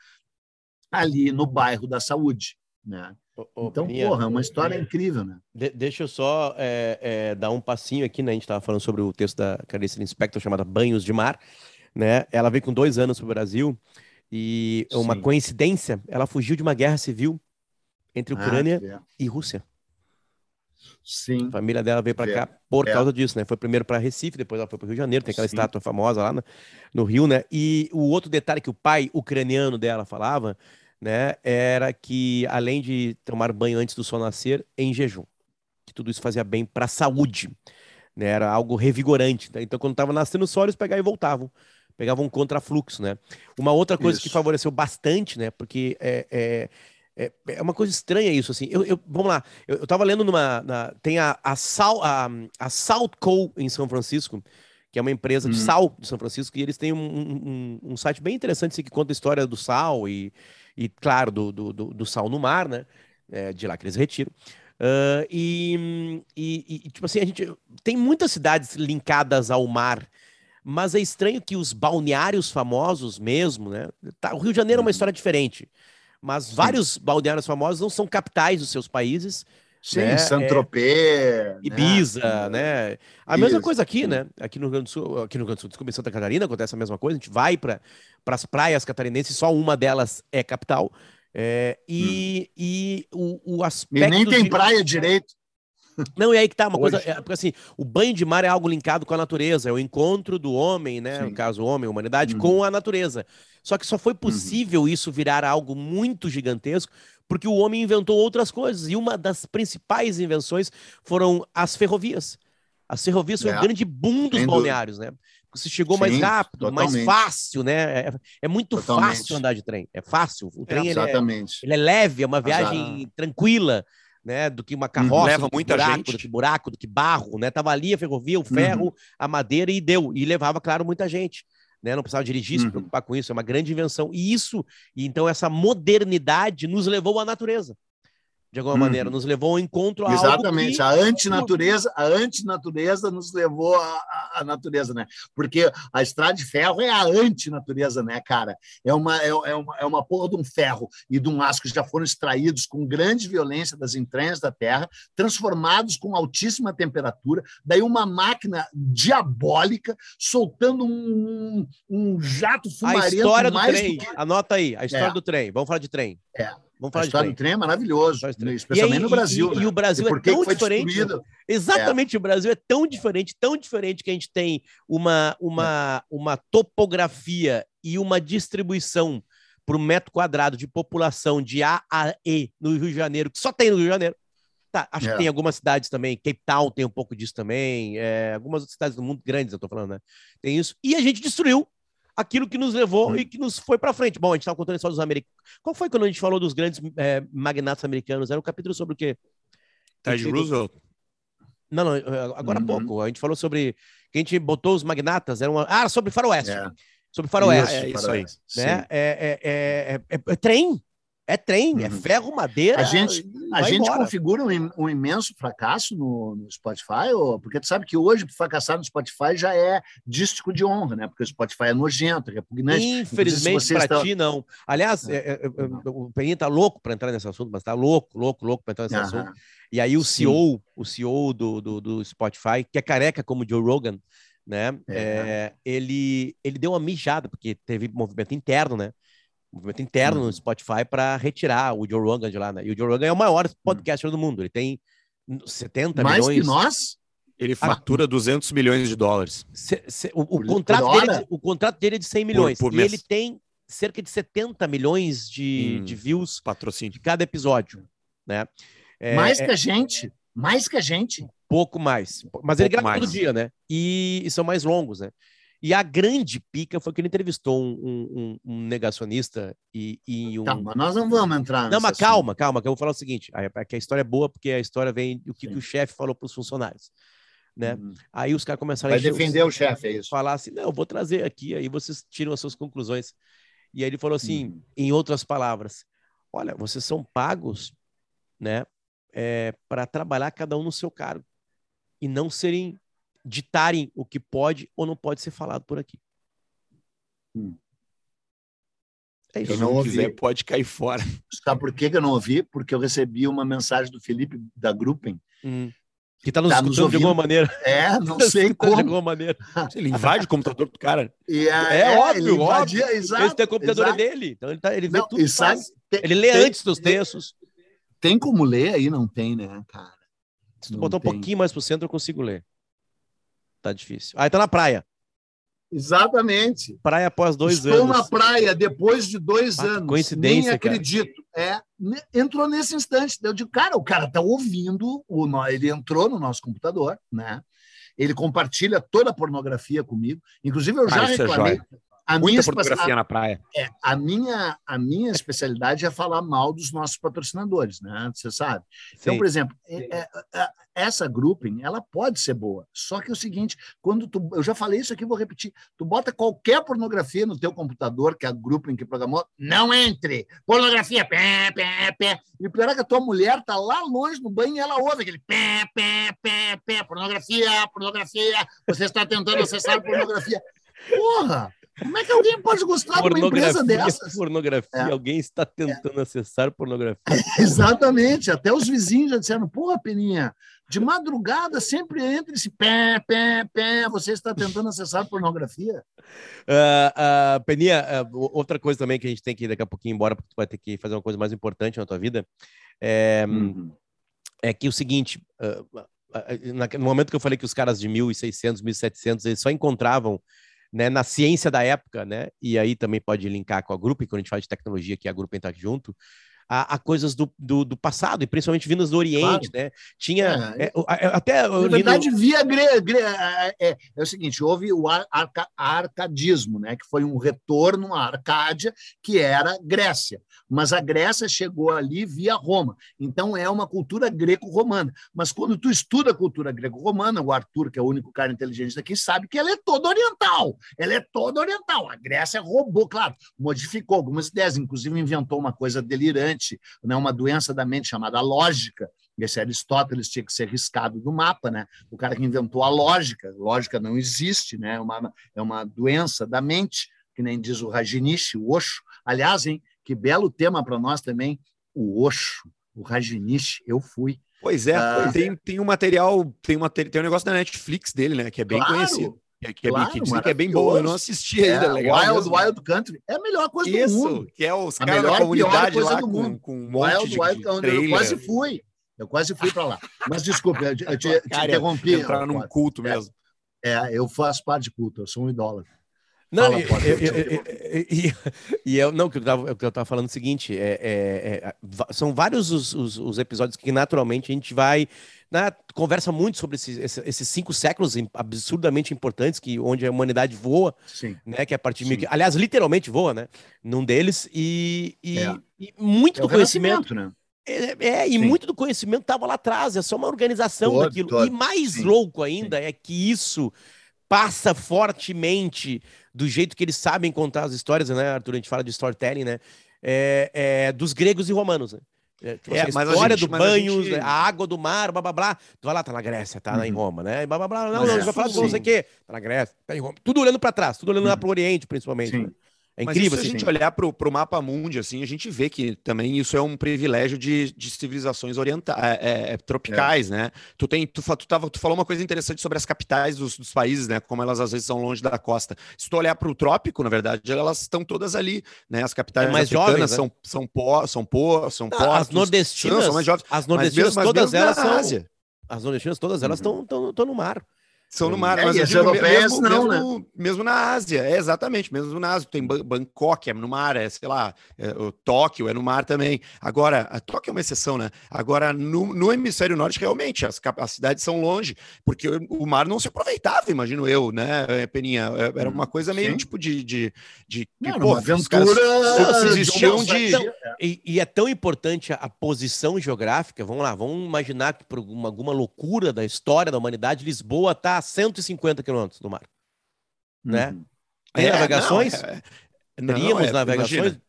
ali no bairro da Saúde. Né? então, porra, é uma história é, incrível, né? De, deixa eu só é, é, dar um passinho aqui, né? A gente estava falando sobre o texto da Clarice Inspector chamada Banhos de Mar, né? Ela veio com dois anos para o Brasil e uma Sim. coincidência, ela fugiu de uma guerra civil entre ah, Ucrânia ah, e Rússia. Sim. A família dela veio para cá por é. causa disso, né? Foi primeiro para Recife, depois ela foi para o Rio de Janeiro, tem aquela Sim. estátua famosa lá no, no Rio, né? E o outro detalhe que o pai ucraniano dela falava né, era que além de tomar banho antes do sol nascer, em jejum, que tudo isso fazia bem para a saúde, né, era algo revigorante. Né? Então, quando estava nascendo o sol, eles pegavam e voltavam, pegavam um contrafluxo, né? Uma outra coisa isso. que favoreceu bastante, né, porque é, é é, é, uma coisa estranha isso, assim. Eu, eu vamos lá, eu, eu tava lendo numa. Na, tem a, a, Sal, a, a Salt Co. em São Francisco, que é uma empresa de hum. sal de São Francisco, e eles têm um, um, um, site bem interessante assim, que conta a história do sal e, e claro, do, do, do, sal no mar, né? É, de lá que eles retiram. Uh, e, e, e, tipo assim, a gente tem muitas cidades linkadas ao mar, mas é estranho que os balneários famosos mesmo, né? Tá, o Rio de Janeiro é uma uhum. história diferente, mas Sim. vários balneários famosos não são capitais dos seus países, Sim, né? Saint-Tropez. É? Ibiza, né? né? A Isso. mesma coisa aqui, né? Aqui no Rio Grande do Sul, aqui no Rio Grande do Sul, desculpa, em Santa Catarina acontece a mesma coisa. A gente vai para as praias catarinenses, só uma delas é capital. É, e, hum. e o, o aspecto. E nem tem de... praia direito. Não, e aí que tá, uma Hoje. coisa. É, porque assim, o banho de mar é algo linkado com a natureza, é o encontro do homem, né? Sim. No caso, o homem, a humanidade, uhum. com a natureza. Só que só foi uhum. possível uhum. isso virar algo muito gigantesco porque o homem inventou outras coisas. E uma das principais invenções foram as ferrovias. As ferrovias foi é. um grande boom dos balneários, né? Você chegou Sim, mais rápido, totalmente. mais fácil, né? É, é muito totalmente. fácil andar de trem. É fácil. O trem é, exatamente. Ele é, ele é leve, é uma viagem Exato. tranquila, né? Do que uma carroça, leva muita buraco, gente, do que buraco, do que barro, né? Tava ali a ferrovia, o ferro, uhum. a madeira e deu. E levava, claro, muita gente. Né? Não precisava dirigir, uhum. se preocupar com isso. É uma grande invenção. E isso, e então essa modernidade nos levou à natureza de alguma hum. maneira, nos levou ao encontro a Exatamente, que... a antinatureza, a antinatureza nos levou à, natureza, né? Porque a estrada de ferro é a antinatureza, né, cara? É uma, é, é, uma, é uma porra de um ferro e de um aço que já foram extraídos com grande violência das entranhas da Terra, transformados com altíssima temperatura, daí uma máquina diabólica soltando um, um jato fumarento A história do trem, anota aí, a história é. do trem, vamos falar de trem. É. Vamos falar a história de trem. do trem é maravilhoso, especialmente aí, no Brasil. E, né? e o Brasil e é tão diferente. Né? Exatamente, é. o Brasil é tão diferente, tão diferente que a gente tem uma, uma, uma topografia e uma distribuição para o metro quadrado de população de A a E no Rio de Janeiro, que só tem no Rio de Janeiro. Tá, acho é. que tem algumas cidades também, Cape Town tem um pouco disso também, é, algumas outras cidades do mundo grandes, eu estou falando, né? Tem isso. E a gente destruiu aquilo que nos levou hum. e que nos foi para frente. Bom, a gente estava contando a história dos americanos. Qual foi quando a gente falou dos grandes é, magnatas americanos? Era um capítulo sobre o quê? Ted Roosevelt? Não, não, agora há uhum. pouco. A gente falou sobre. Que a gente botou os magnatas. Era uma... Ah, sobre faroeste. É. Sobre faroeste. Isso, é, isso aí. Né? É, é, é, é, trem. É trem, é uhum. é ferro, madeira. A gente, a gente configura um, um, imenso fracasso no, no, Spotify, ou, porque tu sabe que hoje fracassar no Spotify já é dístico de honra, né? Porque o Spotify é nojento, é repugnante. Infelizmente para está... ti, não. Aliás, é, é, é, o Peninha tá louco para entrar nesse assunto, mas tá louco, louco, louco para entrar nesse assunto. E aí o CEO, Sim. o CEO do, do, do, Spotify, que é careca como Joe Rogan, né? É. ele, ele deu uma mijada, porque teve movimento interno, né? Movimento interno no uhum. Spotify para retirar o Joe Rogan de lá. Né? E o Joe Rogan é o maior uhum. podcaster do mundo. Ele tem 70 Mais milhões. Mais que nós? Ele fatura ah, 200 milhões de dólares. Se, se, o, o, contrato dele, o contrato dele é de 100 milhões. Por, por e mês. ele tem cerca de 70 milhões de, hum, de views patrocínio. de cada episódio. Né? É, mais é, que a gente. Mais que a gente. Pouco mais. Mas ele grava todo dia, né? E, e são mais longos, né? E a grande pica foi que ele entrevistou um, um, um negacionista e, e um. Calma, nós não vamos entrar Não, mas assunto. calma, calma, que eu vou falar o seguinte: a, que a história é boa, porque a história vem do que, que o chefe falou para os funcionários. Né? Uhum. Aí os caras começaram Vai a defender o chefe, é isso. Falar assim: não, eu vou trazer aqui, aí vocês tiram as suas conclusões. E aí ele falou assim, uhum. em outras palavras: olha, vocês são pagos, né, é, para trabalhar cada um no seu cargo e não serem ditarem o que pode ou não pode ser falado por aqui. Hum. É isso. Se não quiser, pode cair fora. Sabe por que eu não ouvi? Porque eu recebi uma mensagem do Felipe da Gruppen. Hum. Que está nos, tá nos ouvindo de alguma maneira. É, não sei como. De alguma maneira. Ele invade o computador do cara. É, é, é, óbvio, invadia, óbvio. Exato, Esse tem computador é dele. Então ele, tá, ele vê não, tudo. Sabe, tem, ele lê tem, antes dos textos. Tem como ler aí? Não tem, né, cara? Se tu não botar tem. um pouquinho mais pro centro, eu consigo ler. Tá difícil. Aí tá na praia. Exatamente. Praia após dois Estou anos. Estou na praia depois de dois ah, anos. Coincidência. Nem acredito. Cara. É, entrou nesse instante. Eu digo, cara, o cara tá ouvindo, o, ele entrou no nosso computador, né? Ele compartilha toda a pornografia comigo. Inclusive, eu já ah, reclamei. É a Muita fotografia na praia. É, a, minha, a minha especialidade é falar mal dos nossos patrocinadores, né? Você sabe. Então, Sim. Então, por exemplo, é, é, é, essa grouping, ela pode ser boa. Só que é o seguinte, quando tu, eu já falei isso aqui, vou repetir. Tu bota qualquer pornografia no teu computador, que é a grouping que programou, não entre. Pornografia, pé, pé, pé. E o pior é que a tua mulher tá lá longe no banho e ela ouve aquele pé, pé, pé, pé, pornografia, pornografia. Você está tentando acessar pornografia. Porra! Como é que alguém pode gostar de uma empresa dessas? Pornografia, é. alguém está tentando é. acessar pornografia. exatamente, até os vizinhos já disseram, porra, Peninha, de madrugada sempre entra esse pé, pé, pé, você está tentando acessar pornografia? Uh, uh, Peninha, uh, outra coisa também que a gente tem que ir daqui a pouquinho embora, porque tu vai ter que fazer uma coisa mais importante na tua vida, é, uhum. é que o seguinte, no momento que eu falei que os caras de 1.600, 1.700, eles só encontravam né, na ciência da época, né? E aí também pode linkar com a Grupo, quando a gente fala de tecnologia, que a Grupo está junto. A, a coisas do, do, do, passado, e principalmente vindas do Oriente, claro. né? Tinha é. É, até... Na verdade, via gre, gre, é, é, é, o seguinte, houve o arca, arcadismo, né? Que foi um retorno à Arcádia, que era Grécia. Mas a Grécia chegou ali via Roma. Então, é uma cultura greco-romana. Mas quando tu estuda a cultura greco-romana, o Arthur, que é o único cara inteligente daqui, sabe que ela é toda oriental. Ela é toda oriental. A Grécia roubou, claro, modificou algumas ideias, inclusive inventou uma coisa delirante, né, uma doença da mente chamada lógica. Esse Aristóteles tinha que ser riscado do mapa, né? O cara que inventou a lógica, lógica não existe, né? É uma, é uma doença da mente, que nem diz o Rajinish, o Osho. Aliás, hein, que belo tema para nós também, o Osho, o Rajinish, eu fui. Pois é, uh, tem, tem um material, tem, uma, tem um negócio da Netflix dele, né? Que é bem claro, conhecido. Que, que, claro, é, que, que é bem bom, eu não assisti ainda. É, legal Wild, Wild Country é a melhor coisa Isso, do mundo. que é os caras da comunidade lá com, com um monte Wild, de, Wild Country. Eu quase fui. Eu quase fui para lá. Mas desculpe, eu, eu te, te interrompi. Entrar num culto é, mesmo. É, eu faço parte de culto, eu sou um idólatra. Não, e, eu não, que eu tava, que eu tava falando é o seguinte, é, é, é são vários os, os, os, episódios que naturalmente a gente vai né, conversa muito sobre esses, esses cinco séculos absurdamente importantes que onde a humanidade voa, Sim. né, que é a partir de mil, aliás literalmente voa, né, num deles e, e, é. e muito do conhecimento, né? É, é, e Sim. muito do conhecimento estava lá atrás, é só uma organização todo, daquilo. Todo. E mais Sim. louco ainda é que isso passa fortemente do jeito que eles sabem contar as histórias, né, Arthur? A gente fala de storytelling, né? É, é, dos gregos e romanos, né? É, tipo, é, assim, a história a gente, do banho, a, gente... a, água do mar, blá blá blá. Tu vai lá, tá na Grécia, tá uhum. em Roma, né? Blá blá blá. Não, não, a gente vai falar de não sei o quê. Tá na Grécia, tá em Roma. Tudo olhando para trás, tudo olhando uhum. lá pro Oriente, principalmente. Né? É incrível. Mas se a gente olhar para o mapa mundi, assim, a gente vê que também isso é um privilégio de, de civilizações orientais, é, é, é, tropicais, é. né? Tu, tem, tu, tu, tava, tu falou uma coisa interessante sobre as capitais dos, dos países, né? Como elas às vezes são longe da costa. Se tu olhar para o trópico, na verdade, elas estão todas ali, né? As capitais é mais jovens, são, né? são, po, são, po, são Não, As nordestinas, são mais jovens. As nordestinas, mas mesmo, todas mas elas são... Ásia. As nordestinas, todas elas estão uhum. no mar. São no mar, é, mas as europeias mesmo, não, mesmo, né? mesmo na Ásia, é exatamente, mesmo na Ásia. Tem Bangkok, é no mar, é, sei lá, é, o Tóquio é no mar também. Agora, a Tóquio é uma exceção, né? Agora, no, no hemisfério norte, realmente, as, as cidades são longe, porque o, mar não se aproveitava, imagino eu, né, é, Peninha? É, era uma coisa meio Sim. tipo de. de, de não, que, pô, uma aventura. existiam de. de... E, e, é tão importante a posição geográfica, vamos lá, vamos imaginar que por alguma, alguma loucura da história da humanidade, Lisboa está a 150 quilômetros do mar. Né? Uhum. Tem é, navegações? Não, é, Teríamos é, navegações? Imagina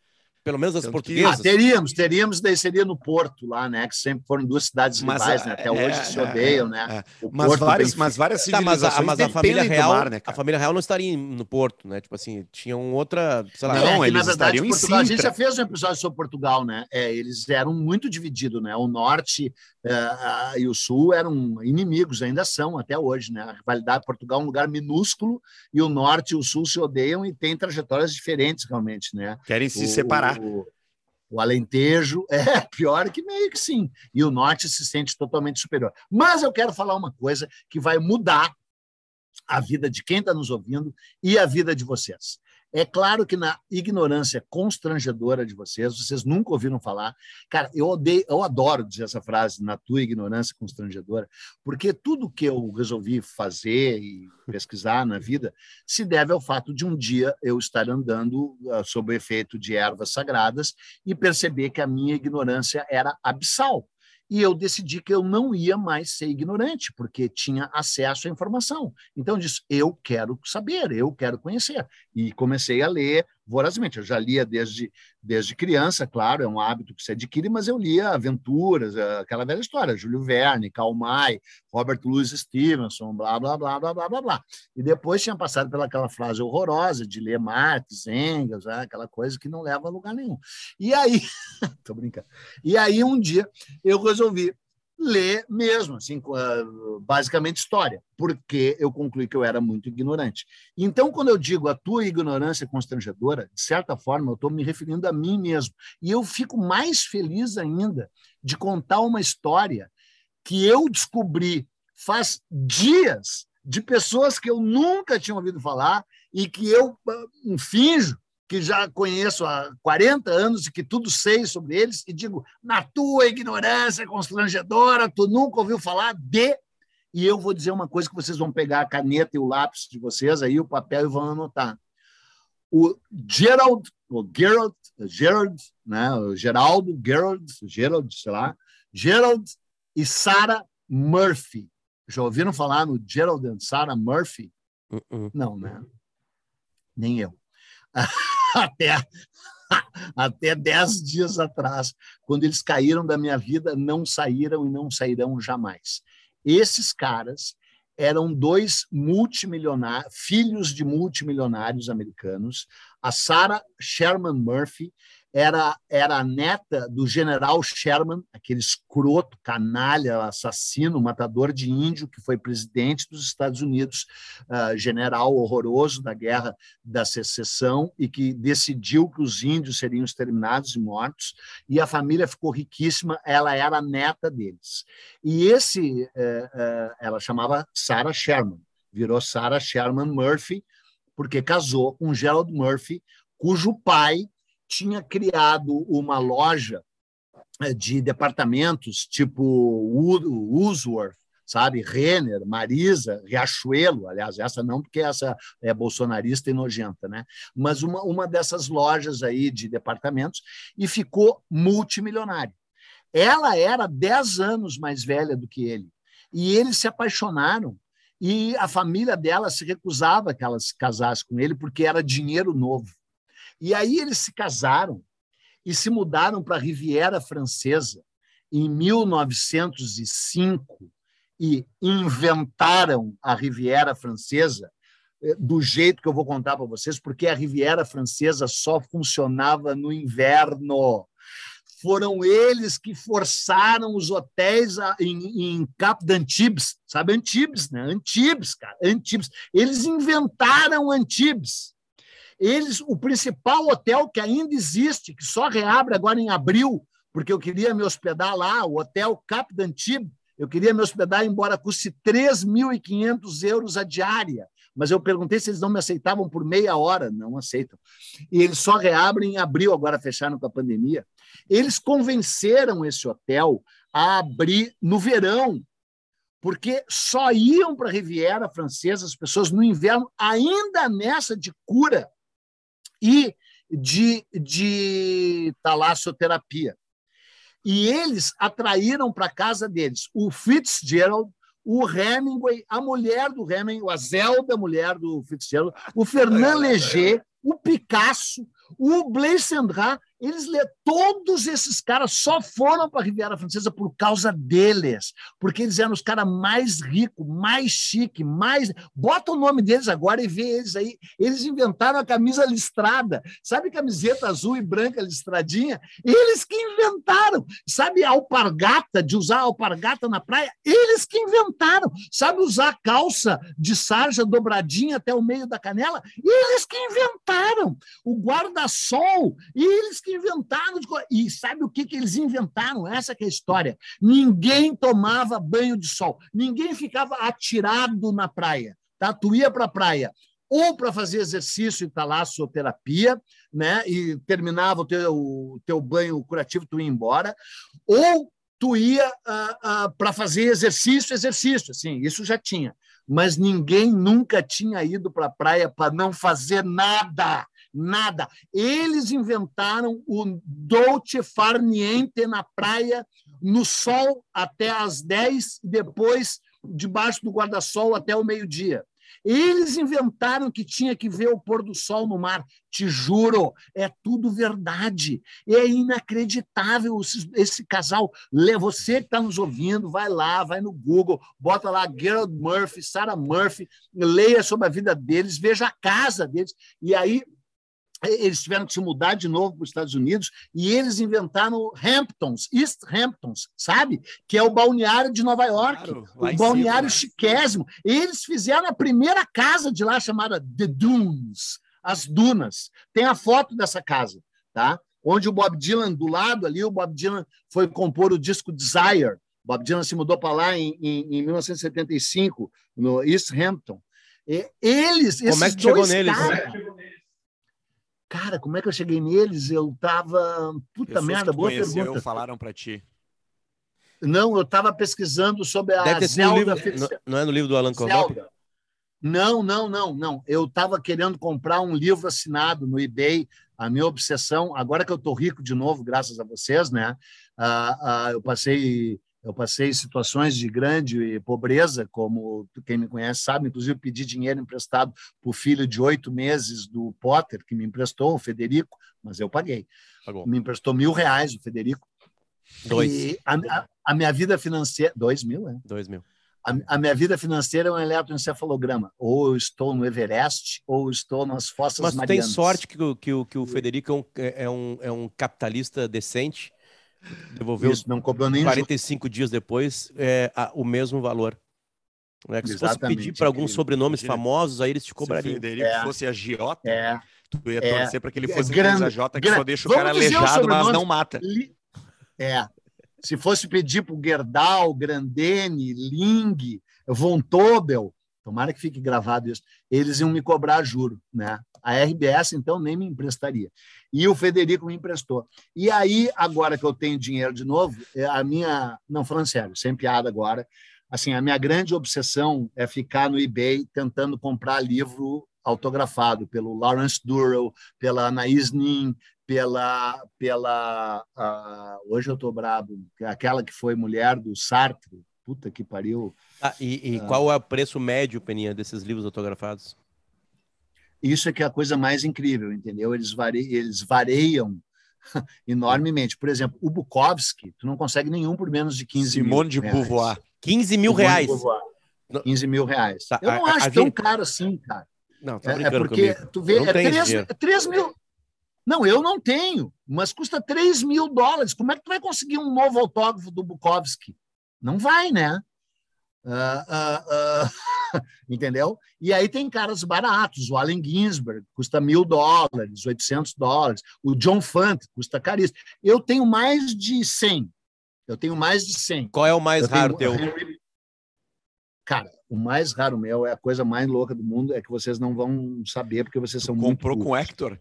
pelo menos as portuguesas. Ah, teríamos, teríamos, daí seria no Porto lá, né? Que sempre foram duas cidades mas, rivais, né? Até é, hoje se odeiam, é, né? É. Mas, várias, mas várias civilizações tá, mas, a, mas a família real, mar, né, a família real não estaria no Porto, né? Tipo assim, tinham outra, sei lá. Não, é, eles na verdade, estariam Portugal, em Sintra. A gente já fez um episódio sobre Portugal, né? É, eles eram muito divididos, né? O norte é, e o sul eram inimigos, ainda são até hoje, né? A rivalidade Portugal é um lugar minúsculo e o norte e o sul se odeiam e têm trajetórias diferentes realmente, né? Querem se o, separar. O, o Alentejo é pior que meio que sim. E o Norte se sente totalmente superior. Mas eu quero falar uma coisa que vai mudar a vida de quem está nos ouvindo e a vida de vocês. É claro que na ignorância constrangedora de vocês, vocês nunca ouviram falar. Cara, eu odeio, eu adoro dizer essa frase, na tua ignorância constrangedora, porque tudo que eu resolvi fazer e pesquisar na vida se deve ao fato de um dia eu estar andando uh, sob o efeito de ervas sagradas e perceber que a minha ignorância era abissal e eu decidi que eu não ia mais ser ignorante, porque tinha acesso à informação. Então, eu disse: eu quero saber, eu quero conhecer. E comecei a ler vorazmente. Eu já lia desde, desde criança, claro, é um hábito que se adquire, mas eu lia aventuras, eh, aquela velha história, Júlio Verne, Karl May, Robert Louis Stevenson, blá, blá, blá, blá, blá, blá, blá. E depois tinha passado pelaquela frase horrorosa de ler Marx, Engels, né? aquela coisa que não leva a lugar nenhum. E aí, tô brincando. E aí um dia eu resolvi ler mesmo, assim, basicamente história, porque eu concluí que eu era muito ignorante. Então, quando eu digo a tua ignorância constrangedora, de certa forma, eu estou me referindo a mim mesmo. E eu fico mais feliz ainda de contar uma história que eu descobri faz dias de pessoas que eu nunca tinha ouvido falar e que eu uh, finjo que já conheço há 40 anos e que tudo sei sobre eles, e digo, na tua ignorância constrangedora, tu nunca ouviu falar de. E eu vou dizer uma coisa que vocês vão pegar a caneta e o lápis de vocês, aí o papel e vão anotar. O Gerald, o Gerald, Gerald, né? O Geraldo, Gerald, Gerald, sei lá, Gerald e Sarah Murphy. Já ouviram falar no Gerald e Sarah Murphy? Uh -uh. Não, né? Nem eu. até, até dez dias atrás, quando eles caíram da minha vida, não saíram e não sairão jamais. Esses caras eram dois multimilionários, filhos de multimilionários americanos. A Sarah Sherman Murphy era, era a neta do general Sherman, aquele escroto, canalha, assassino, matador de índio, que foi presidente dos Estados Unidos, uh, general horroroso da Guerra da Secessão e que decidiu que os índios seriam exterminados e mortos, e a família ficou riquíssima, ela era a neta deles. E esse, uh, uh, ela chamava Sarah Sherman, virou Sarah Sherman Murphy, porque casou com Gerald Murphy, cujo pai tinha criado uma loja eh, de departamentos tipo Woolworth, sabe? Renner, Marisa, Riachuelo, aliás, essa não, porque essa é bolsonarista e nojenta, né? Mas uma, uma dessas lojas aí de departamentos e ficou multimilionário. Ela era 10 anos mais velha do que ele. E eles se apaixonaram. E a família dela se recusava que ela se casasse com ele porque era dinheiro novo. E aí eles se casaram e se mudaram para a Riviera Francesa em 1905 e inventaram a Riviera Francesa eh, do jeito que eu vou contar para vocês, porque a Riviera Francesa só funcionava no inverno. Foram eles que forçaram os hotéis a, em, em Cap d'Antibes, sabe Antibes, né? Antibes, cara, Antibes. Eles inventaram Antibes. Eles, o principal hotel que ainda existe, que só reabre agora em abril, porque eu queria me hospedar lá, o Hotel Cap d'Antibes, eu queria me hospedar, embora custe 3.500 euros a diária. Mas eu perguntei se eles não me aceitavam por meia hora. Não aceitam. E eles só reabrem em abril, agora fecharam com a pandemia. Eles convenceram esse hotel a abrir no verão, porque só iam para a Riviera Francesa as pessoas no inverno, ainda nessa de cura e de, de talassoterapia. E eles atraíram para a casa deles o Fitzgerald, o Hemingway, a mulher do Hemingway, a Zelda, mulher do Fitzgerald, o Fernand Léger, o Picasso, o Blaise Cendrant, eles todos esses caras só foram para a Riviera Francesa por causa deles, porque eles eram os caras mais ricos, mais chique, mais. Bota o nome deles agora e vê eles aí. Eles inventaram a camisa listrada, sabe camiseta azul e branca listradinha? Eles que inventaram. Sabe alpargata, de usar alpargata na praia? Eles que inventaram. Sabe usar calça de sarja dobradinha até o meio da canela? Eles que inventaram. O guarda-sol, eles que inventaram. De... E sabe o que, que eles inventaram? Essa é a história. Ninguém tomava banho de sol, ninguém ficava atirado na praia. Tá? Tu ia para a praia ou para fazer exercício e talassoterapia, né? e terminava o teu, o teu banho curativo, tu ia embora, ou tu ia para fazer exercício, exercício, assim, isso já tinha. Mas ninguém nunca tinha ido para a praia para não fazer nada nada. Eles inventaram o dolce far niente na praia, no sol até às 10, depois debaixo do guarda-sol até o meio-dia. Eles inventaram que tinha que ver o pôr do sol no mar. Te juro, é tudo verdade. É inacreditável esse, esse casal. Você que está nos ouvindo, vai lá, vai no Google, bota lá Gerald Murphy, Sarah Murphy, leia sobre a vida deles, veja a casa deles. E aí eles tiveram que se mudar de novo para os Estados Unidos e eles inventaram Hamptons, East Hamptons, sabe? Que é o balneário de Nova York, claro, o balneário cima, chiquésimo. Eles fizeram a primeira casa de lá chamada The Dunes, as Dunas. Tem a foto dessa casa, tá? Onde o Bob Dylan do lado ali, o Bob Dylan foi compor o disco Desire. Bob Dylan se mudou para lá em, em, em 1975 no East Hampton. Eles, Como é que chegou neles? Cara, Cara, como é que eu cheguei neles? Eu tava. Puta Pessoas merda, boa conheceu pergunta. falaram pra ti. Não, eu tava pesquisando sobre a Deve ter Zelda. livro, não, não é no livro do Alan? Zelda. Não, não, não, não. Eu estava querendo comprar um livro assinado no eBay. A minha obsessão, agora que eu estou rico de novo, graças a vocês, né? Ah, ah, eu passei eu passei situações de grande pobreza, como quem me conhece sabe, inclusive pedi dinheiro emprestado para o filho de oito meses do Potter, que me emprestou, o Federico, mas eu paguei. Pagou. Me emprestou mil reais, o Federico. Dois. E a, a- a minha vida financeira. Dois mil, é? Dois mil. A, a minha vida financeira é um eletroencefalograma. Ou eu estou no Everest, ou estou nas Fossas Mas tu tem Marianas. sorte que, o- que, o- que o Federico é um, é, um, é um capitalista decente. Devolveu Isso, não cobrou nem 45 dias depois é, a- o mesmo valor. Né? Que se fosse pedir para alguns sobrenomes Imagina. famosos, aí eles te Se o cobrariam. Federico É. fosse agiota, É. tu ia É. torcer pra que ele É fosse grande- um agiota que grande. só deixa o Vamos cara aleijado, mas não mata. Li- É. Se fosse pedir para o Gerdau, Grandene, Ling, Von Tobel, tomara que fique gravado isso, eles iam me cobrar juro, né? A RBS, então, nem me emprestaria. E o Federico me emprestou. E aí, agora que eu tenho dinheiro de novo, é a minha. Não, falando sério, sem piada agora. Assim, a minha grande obsessão é ficar no eBay tentando comprar livro autografado pelo Lawrence Durrell, pela Anaïs Nin, pela pela ah, hoje eu tô brabo aquela que foi mulher do Sartre puta que pariu Ah, e e Ah. qual é o preço médio, Peninha, desses livros autografados? Isso é que é a coisa mais incrível entendeu eles vari, eles variam enormemente por exemplo o Bukowski tu não consegue nenhum por menos de 15 Simone mil de reais. Beauvoir. 15 mil Simone de reais. Beauvoir. Não. 15 mil reais Tá, eu não a- acho a tão gente- caro assim cara Não, tá É, é porque comigo. tu vê, Eu não é tenho 3, dinheiro. 3 mil. Não, eu não tenho, mas custa 3 mil dólares. Como é que tu vai conseguir um novo autógrafo do Bukowski? Não vai, né? Ah, ah, ah, entendeu? E aí tem caras baratos. O Allen Ginsberg custa mil dólares, 800 dólares. O John Fante custa caríssimo. Eu tenho mais de 100. Eu tenho mais de 100. Qual é o mais Eu tenho raro teu? Henry- Cara, o mais raro meu é a coisa mais louca do mundo, é que vocês não vão saber porque vocês são muito Comprou com o. Hector.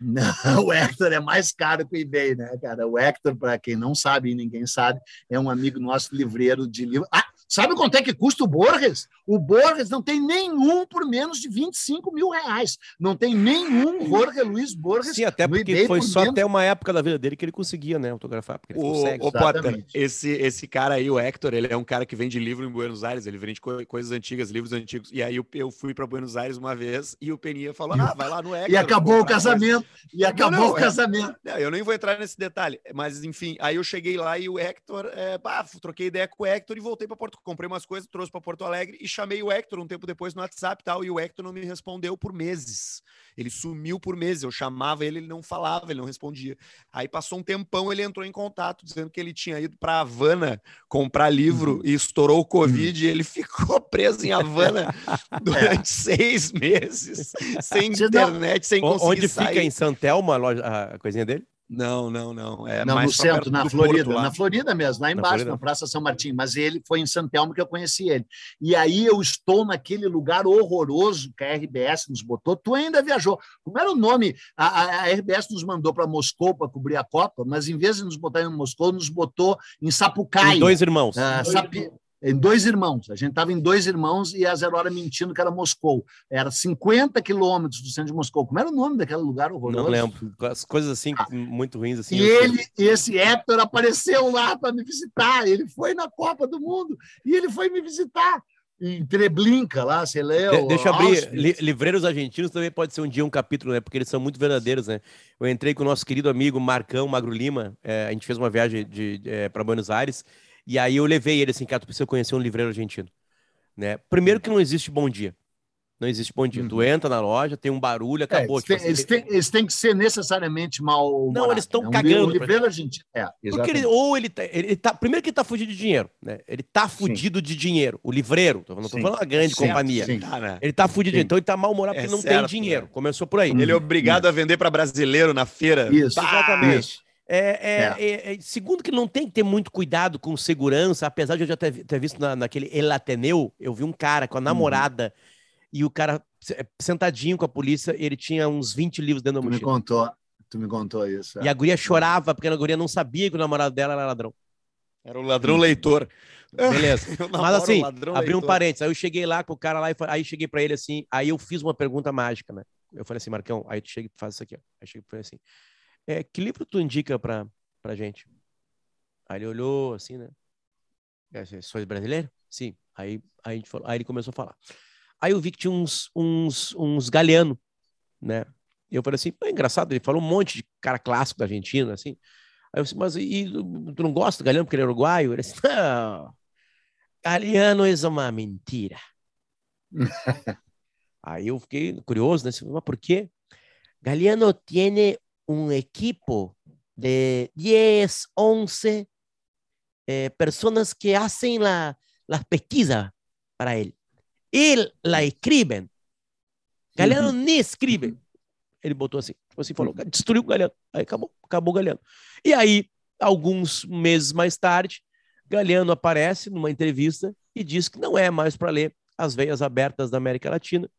Não, o Hector é mais caro que o eBay, né, cara? O Hector, para quem não sabe e ninguém sabe, é um amigo nosso livreiro de livro. Ah, sabe quanto é que custa o Borges? O Borges não tem nenhum por menos de 25 mil reais. Não tem nenhum Jorge Luiz Borges. Sim, até no porque eBay foi por só menos- até uma época da vida dele que ele conseguia, né, autografar, porque ele O, cego. o Potter, esse, esse cara aí, o Hector, ele é um cara que vende livro em Buenos Aires, ele vende co- coisas antigas, livros antigos. E aí eu, eu fui para Buenos Aires uma vez e o Peninha falou: o- ah, vai lá no Hector. E acabou o comprar coisa." casamento. E acabou não, o é. casamento. Não, eu nem vou entrar nesse detalhe, mas enfim, aí eu cheguei lá e o Hector, é, pá, troquei ideia com o Hector e voltei para Porto, comprei umas coisas, trouxe para Porto Alegre e chamei o Hector um tempo depois no WhatsApp e tal, e o Hector não me respondeu por meses. Ele sumiu por meses, eu chamava ele, ele não falava, ele não respondia. Aí passou um tempão, ele entrou em contato dizendo que ele tinha ido para Havana comprar livro Uhum. e estourou o Covid e ele ficou preso em Havana durante seis meses, sem internet, sem O- conseguir Onde sair. fica em Santelmo a, loja, a coisinha dele? Não, não, não. É não, mais no centro, na Florida, Porto na Florida mesmo, lá embaixo, Florida? na Praça São Martim. Mas ele foi em Santelmo que eu conheci ele. E aí eu estou naquele lugar horroroso que a RBS nos botou. Tu ainda viajou. Como era o nome? A, a- a RBS nos mandou para Moscou para cobrir a Copa, mas em vez de nos botar em Moscou, nos botou em Sapucaia. Em dois irmãos. Ah, Sapi- Em dois irmãos. A gente estava em dois irmãos e a Zero Hora mentindo que era Moscou. Era 50 quilômetros do centro de Moscou. Como era o nome daquele lugar horroroso? Não lembro. As coisas assim, muito ruins assim. E ele, esse Hector apareceu lá para me visitar. Ele foi na Copa do Mundo e ele foi me visitar. Em Treblinka, lá, você leu. De- deixa eu abrir. Li- Livreiros argentinos também pode ser um dia um capítulo, né? Porque eles são muito verdadeiros, né? Eu entrei com o nosso querido amigo Marcão Magro Lima. é, a gente fez uma viagem de, para Buenos Aires. E aí eu levei ele assim, cara, tu precisa conhecer um livreiro argentino. Né? Primeiro que não existe bom dia. Não existe bom dia. Tu Uhum. entra na loja, tem um barulho, É, acabou. eles, tipo têm, assim, eles, têm, eles têm que ser necessariamente mal Não, eles tão um, cagando Um livreiro argentino. É, Porque ele, ou ele tá, ele tá. Primeiro que ele tá fudido de dinheiro, né? Ele tá fudido de dinheiro. O livreiro, tô- não tô Sim. falando uma grande Certo, companhia. sim. Né? Ele tá fudido, de Sim. dinheiro. então ele tá mal-humorado É porque não certo, tem dinheiro. né? Começou por aí. Ele é obrigado a vender para brasileiro na feira. Isso, Pá! exatamente. Isso. É, é, é, é, segundo que não tem que ter muito cuidado com segurança, apesar de eu já ter, ter visto na, naquele El Ateneu, eu vi um cara com a namorada e o cara sentadinho com a polícia, ele tinha uns 20 livros dentro da tu mochila. Me contou, tu me contou isso. É. E a guria chorava, porque a guria não sabia que o namorado dela era ladrão. Era um ladrão leitor. Beleza. Mas assim, abri um parênteses. Aí eu cheguei lá com o cara lá, e aí cheguei para ele assim, aí eu fiz uma pergunta mágica, né? Eu falei assim, Marcão, aí tu chega e faz isso aqui, ó. Aí cheguei e falei assim, é, que livro tu indica pra, pra gente? Aí ele olhou assim, né? Sois brasileiro? Sim. Aí, aí, a gente falou, aí ele começou a falar. Aí eu vi que tinha uns, uns, uns galeano, né? E eu falei assim, é engraçado, ele falou um monte de cara clássico da Argentina, assim. Aí eu disse, mas e, tu não gosta do Galeano porque ele é uruguaio? Ele disse, não, Galeano é uma mentira. Aí eu fiquei curioso, né? Mas por quê? Galeano tem um equipo de 10, 11 eh, pessoas que fazem la, las pesquisas para ele. Ele la escrevem. Galeano uhum. nem escreve. Ele botou assim, tipo assim, falou, destruiu o Galeano. Aí acabou, acabou o Galeano. E aí, alguns meses mais tarde, Galeano aparece numa entrevista e diz que não é mais para ler As Veias Abertas da América Latina,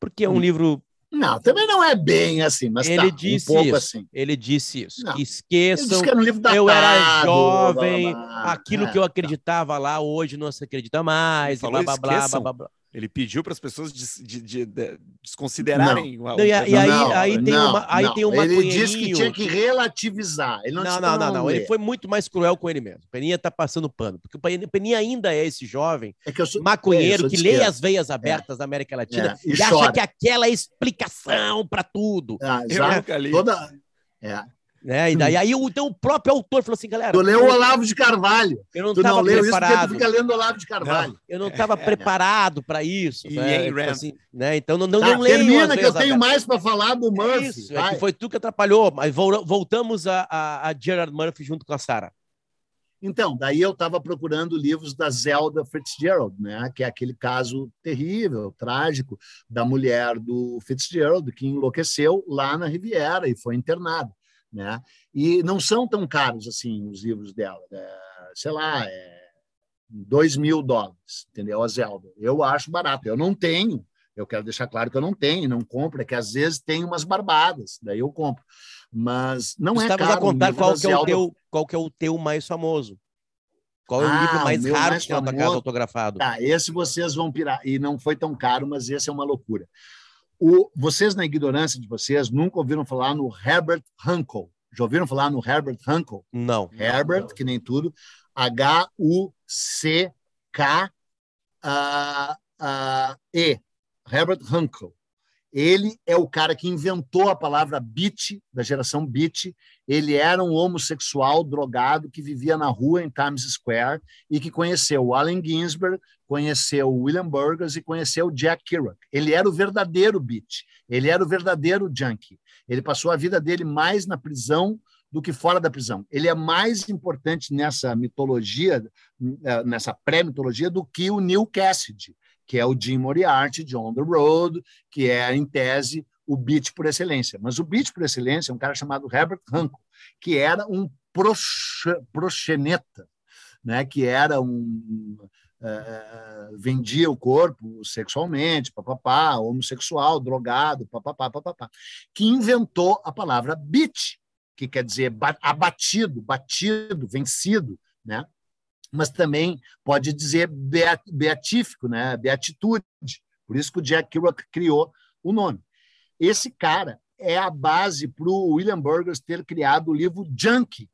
porque é um hum. livro. Não, também não é bem assim, mas ele tá, disse um pouco isso. assim. Ele disse isso. Não. Esqueçam. Ele que era um livro datado, eu era jovem, blá, blá, blá. aquilo É, que eu acreditava lá hoje não se acredita mais. Falou, blá, blá, blá, blá, blá. Ele pediu para as pessoas des, de, de, de, desconsiderarem não. o. Não, e, e aí, não, aí tem uma, aí não. tem uma Ele disse que tinha que relativizar. Ele não, não, não, não, não. Ele foi muito mais cruel com ele mesmo. O Peninha tá passando pano, porque o Peninha ainda é esse jovem é que sou, maconheiro é, que lê as veias abertas é. da América Latina é. e, e acha que aquela é explicação para tudo. Ah, exato. Toda... É. Né? E daí aí, então, o próprio autor falou assim, galera. Tu leu o Olavo de Carvalho. Eu não tu estava preparado. Isso tu fica lendo Olavo de Carvalho. Não, eu não estava é, preparado para isso. E né? tipo assim, né? Então não, não, tá, não leio. Termina que eu tenho mais para falar do Murphy. É isso, é que foi tu que atrapalhou, mas voltamos a, a, a Gerard Murphy junto com a Sarah. Então, daí eu estava procurando livros da Zelda Fitzgerald, né? que é aquele caso terrível, trágico, da mulher do Fitzgerald, que enlouqueceu lá na Riviera e foi internada né? E não são tão caros assim os livros dela, é, sei lá, é dois mil dólares, entendeu? A Zelda. Eu acho barato. Eu não tenho. Eu quero deixar claro que eu não tenho, não compro, é que às vezes tem umas barbadas, daí eu compro. Mas não é caro. a contar qual que é, o teu, qual que é o teu mais famoso. Qual é o Ah, livro mais raro mais que tem na tua famoso- casa autografado? Tá, esse vocês vão pirar. E não foi tão caro, mas esse é uma loucura. O, vocês, na ignorância de vocês, nunca ouviram falar no Herbert Hancock. Já ouviram falar no Herbert Hancock? Não. Herbert, que nem tudo. H-U-C-K-E. Herbert Hancock. Ele é o cara que inventou a palavra beat, da geração beat. Ele era um homossexual drogado que vivia na rua em Times Square e que conheceu Allen Ginsberg, conheceu William Burgess e conheceu Jack Kerouac. Ele era o verdadeiro beat. Ele era o verdadeiro junkie. Ele passou a vida dele mais na prisão do que fora da prisão. Ele é mais importante nessa mitologia, eh, nessa pré-mitologia, do que o Neil Cassidy, que é o Jim Moriarty de On the Road, que é, em tese, o beat por excelência. Mas o beat por excelência é um cara chamado Herbert Hancock, que era um prox- proxeneta, né? que era um eh, vendia o corpo sexualmente, papapá, homossexual, drogado, papapá, papapá, que inventou a palavra beat, que quer dizer ba- abatido, batido, vencido, né? Mas também pode dizer bea- beatífico, né? Beatitude. Por isso que o Jack Kerouac criou o nome. Esse cara é a base para o William Burgess ter criado o livro Junkie,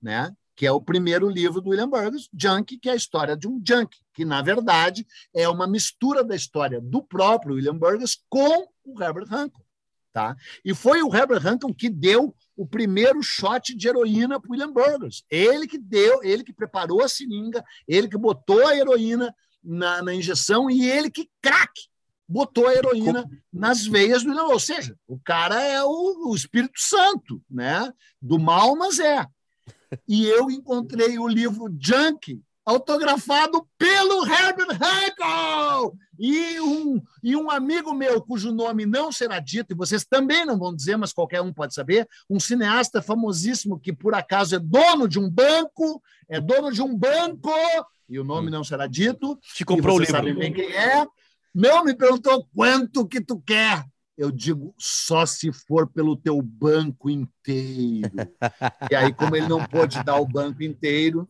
né? que é o primeiro livro do William Burgess, Junkie, que é a história de um junkie, que, na verdade, é uma mistura da história do próprio William Burgess com o Herbert Hancock. Tá? E foi o Herbert Hancock que deu o primeiro shot de heroína para William Burgess. Ele que deu, ele que preparou a seringa, ele que botou a heroína na, na injeção e ele que, craque, botou a heroína nas veias do. Ou seja, o cara é o, o Espírito Santo, né? Do mal, mas é. E eu encontrei o livro Junkie, autografado pelo Herbert Hancock! E um, e um amigo meu, cujo nome não será dito, e vocês também não vão dizer, mas qualquer um pode saber, um cineasta famosíssimo que, por acaso, é dono de um banco, é dono de um banco, e o nome não será dito. Te comprou o livro. sabem bem quem é. Não, me perguntou quanto que tu quer. Eu digo, só se for pelo teu banco inteiro. e aí, como ele não pôde dar o banco inteiro,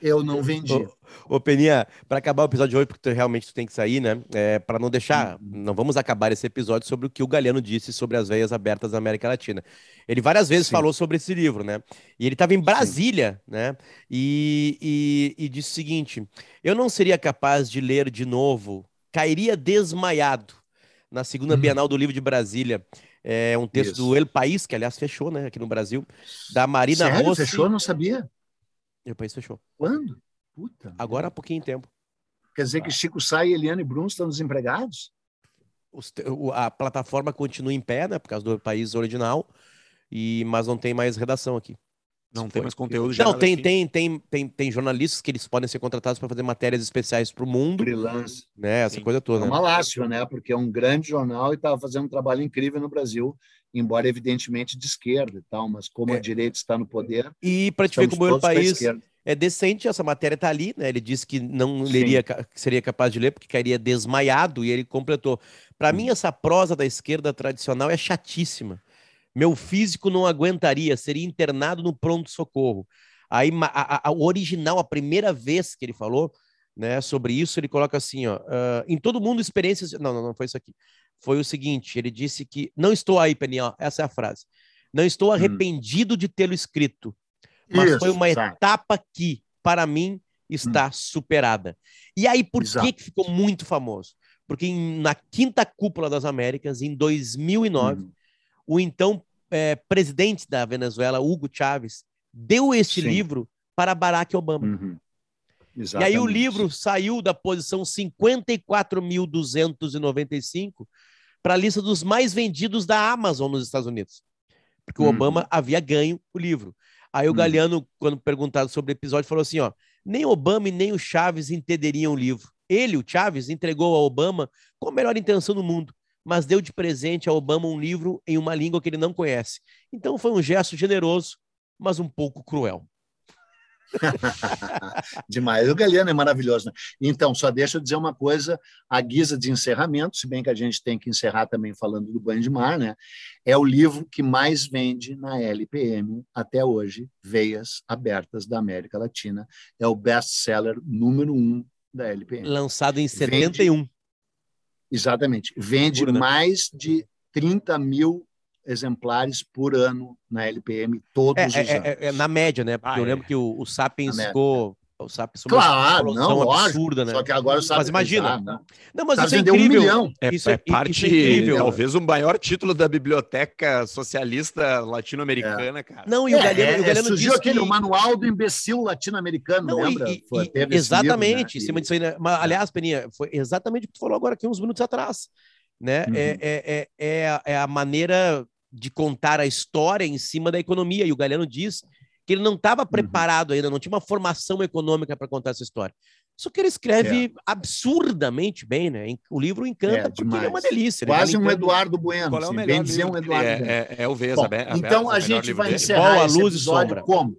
eu não vendi. Ô, ô Peninha, para acabar o episódio de hoje, porque tu, realmente tu tem que sair, né? É, para não deixar, uhum. não vamos acabar esse episódio sobre o que o Galeano disse sobre as veias abertas da América Latina. Ele várias vezes Sim. falou sobre esse livro, né? E ele estava em Brasília, Sim. né? E, e, e disse o seguinte: eu não seria capaz de ler de novo, cairia desmaiado na segunda uhum. Bienal do Livro de Brasília. É um texto Isso. do El País, que aliás fechou, né, aqui no Brasil, da Marina Sério? Rossi. Fechou? Não sabia. E o país fechou. Quando? Puta. Agora há pouquinho tempo. Quer dizer que Chico Sá e Eliane Brum estão desempregados? Os, a plataforma continua em pé, né? Por causa do país original, e, mas não tem mais redação aqui. Não tem mais conteúdo Não, tem, tem, tem, tem, tem jornalistas que eles podem ser contratados para fazer matérias especiais para o mundo. Freelance. Né, essa Sim. coisa toda. É uma lástima, né? Porque é um grande jornal e estava fazendo um trabalho incrível no Brasil, embora evidentemente de esquerda e tal, mas como é. a direita está no poder. E para te ver como é o país é decente, essa matéria está ali, né? Ele disse que não leria, que seria capaz de ler porque cairia desmaiado e ele completou. Para hum. mim, essa prosa da esquerda tradicional é chatíssima. Meu físico não aguentaria, seria internado no pronto-socorro. Aí, a, a, o original, a primeira vez que ele falou né, sobre isso, ele coloca assim: ó, uh, em todo mundo, experiências. Não, não, não foi isso aqui. Foi o seguinte: ele disse que. Não estou aí, Peninha, essa é a frase. Não estou hum. arrependido hum. de tê-lo escrito, mas isso, foi uma etapa que, para mim, está hum. superada. E aí, por que, que ficou muito famoso? Porque em, na quinta cúpula das Américas, em 2009, hum o então é, presidente da Venezuela, Hugo Chávez, deu este Sim. livro para Barack Obama. Uhum. E aí o livro saiu da posição 54.295 para a lista dos mais vendidos da Amazon nos Estados Unidos. Porque uhum. o Obama havia ganho o livro. Aí o uhum. Galeano, quando perguntado sobre o episódio, falou assim: ó, nem Obama e nem o Chaves entenderiam o livro. Ele, o Chaves, entregou a Obama com a melhor intenção do mundo mas deu de presente a Obama um livro em uma língua que ele não conhece. Então foi um gesto generoso, mas um pouco cruel. Demais. O Galeano é maravilhoso. Né? Então, só deixa eu dizer uma coisa, a guisa de encerramento, se bem que a gente tem que encerrar também falando do banho de mar, né? É o livro que mais vende na LPM até hoje, Veias Abertas da América Latina. É o best-seller número um da LPM. Lançado em 71. Vende Exatamente. Vende né? mais de 30 mil exemplares por ano na LPM todos é, os é, anos. É, é, na média, né? Porque ah, eu lembro que o, o Sapiens ficou o SAP claro, não, absurda, né? Só que agora o SAP mas imagina. não. não, mas isso é incrível. Um milhão. É, isso é, é parte, é incrível. talvez o maior título da biblioteca socialista latino-americana, é. cara. Não, e o é, Galeno, é, o Galeno surgiu aquele que... manual do imbecil latino-americano, lembra? E, foi, e, exatamente, livro, né? em cima disso aí, né? Mas, aliás, Peninha, foi exatamente o que tu falou agora aqui uns minutos atrás, né? Uhum. É, é, é, é a maneira de contar a história em cima da economia, e o Galeno diz que ele não estava uhum. preparado ainda, não tinha uma formação econômica para contar essa história. Só que ele escreve é. absurdamente bem, né? O livro encanta é, porque ele é uma delícia. Quase um Eduardo Bueno. Qual é o melhor bem dizer um Eduardo é, Bueno. É, é o Vez aberto. Então a gente vai encerrar esse episódio como?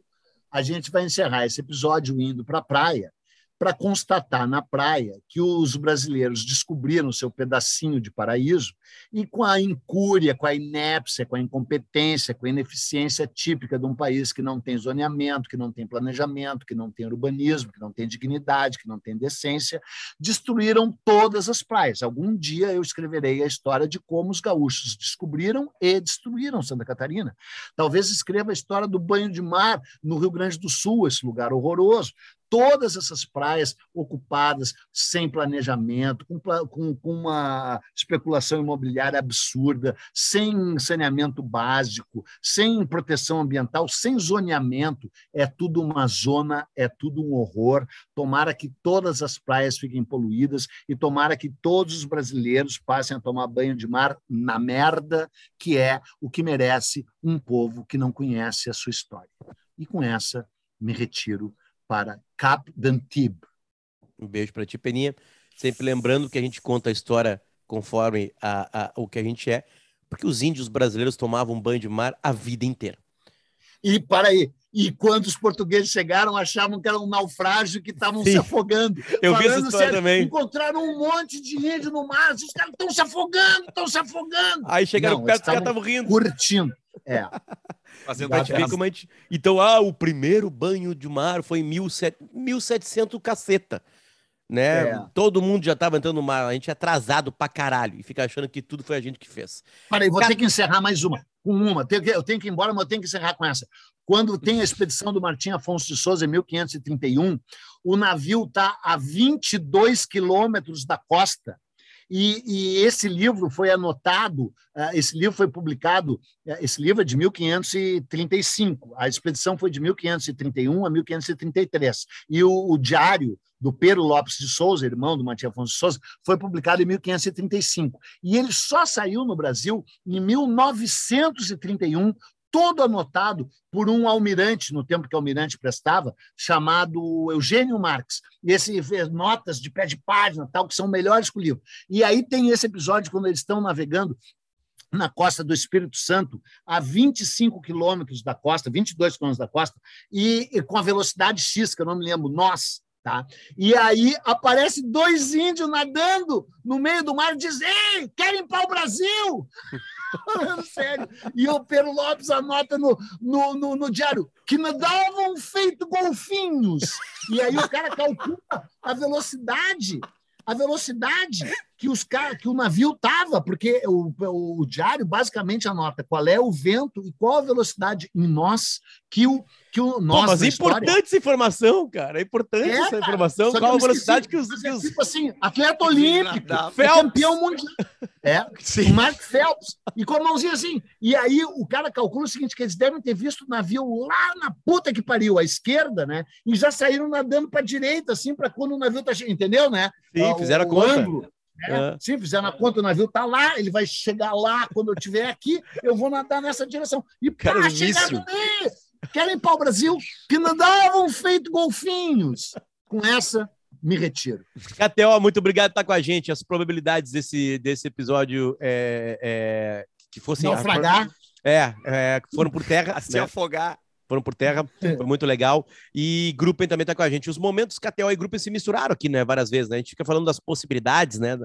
A gente vai encerrar esse episódio indo para a praia para constatar na praia que os brasileiros descobriram seu pedacinho de paraíso e com a incúria, com a inépcia, com a incompetência, com a ineficiência típica de um país que não tem zoneamento, que não tem planejamento, que não tem urbanismo, que não tem dignidade, que não tem decência, destruíram todas as praias. Algum dia eu escreverei a história de como os gaúchos descobriram e destruíram Santa Catarina. Talvez escreva a história do banho de mar no Rio Grande do Sul, esse lugar horroroso todas essas praias ocupadas sem planejamento, com, com, com, uma especulação imobiliária absurda, sem saneamento básico, sem proteção ambiental, sem zoneamento. É tudo uma zona, é tudo um horror. Tomara que todas as praias fiquem poluídas e tomara que todos os brasileiros passem a tomar banho de mar na merda, que é o que merece um povo que não conhece a sua história. E com essa, me retiro para Cap d'Antibes. Um beijo para ti, Peninha. Sempre lembrando que a gente conta a história conforme a, a, o que a gente é, porque os índios brasileiros tomavam banho de mar a vida inteira. E para aí, E quando os portugueses chegaram, achavam que era um naufrágio que estavam se afogando. Eu vi essa história sério, também. Encontraram um monte de índio no mar, os caras estão se afogando, estão se afogando. Aí chegaram Não, perto, os caras estavam rindo. Curtindo. É. Fazendo a gente... Então, ah, o primeiro banho de mar foi em 1700 caceta né? É. Todo mundo já estava entrando no mar, a gente é atrasado pra caralho e fica achando que tudo foi a gente que fez. Peraí, vou ter que encerrar mais uma. Com uma, eu tenho que ir embora, mas eu tenho que encerrar com essa. Quando tem a expedição do Martim Afonso de Souza em 1531, o navio está a 22 quilômetros da costa e, e, esse livro foi anotado, uh, esse livro foi publicado, uh, esse livro é de 1535, a expedição foi de 1531 a 1533, e o, o diário do Pedro Lopes de Souza, irmão do Matias Afonso de Souza, foi publicado em 1535. E ele só saiu no Brasil em 1931 todo anotado por um almirante, no tempo que o almirante prestava, chamado Eugênio Marx. E esse fez notas de pé de página, tal, que são melhores que o livro. E aí tem esse episódio quando eles estão navegando na costa do Espírito Santo, a 25 quilômetros da costa, 22 quilômetros da costa, e, e, com a velocidade X, que eu não me lembro, nós, Tá? E aí aparece dois índios nadando no meio do mar e diz: Ei, querem o Brasil? Sério. E o Pedro Lopes anota no, no, no, no, diário que nadavam feito golfinhos. E aí o cara calcula a velocidade, a velocidade que, os que o navio tava, porque o, o, o diário basicamente anota qual é o vento e qual a velocidade em nós que o que o nosso. Mas é importante essa informação, cara. É importante é, essa informação. Qual a velocidade que os, que os. Tipo assim, atleta olímpico, é campeão mundial. É, Sim. o Mark Phelps. E com a mãozinha assim. E aí o cara calcula o seguinte: que eles devem ter visto o navio lá na puta que pariu, à esquerda, né? E já saíram nadando para a direita, assim, para quando o navio tá chegando. Entendeu, né? Sim, fizeram o, a conta. Ângulo. É. Sim, fizeram a conta, o navio está lá, ele vai chegar lá quando eu estiver aqui, eu vou nadar nessa direção. E para chegar ali, querem para o Brasil que nadavam feito golfinhos. Com essa, me retiro. KTO, muito obrigado por estar com a gente. As probabilidades desse, desse episódio é, é, que fossem. Naufragar. É, é, foram por terra. Se né? afogar foram por terra, é. foi muito legal. E Gruppen também está com a gente. Os momentos KTO e Gruppen se misturaram aqui, né, várias vezes, né? A gente fica falando das possibilidades, né?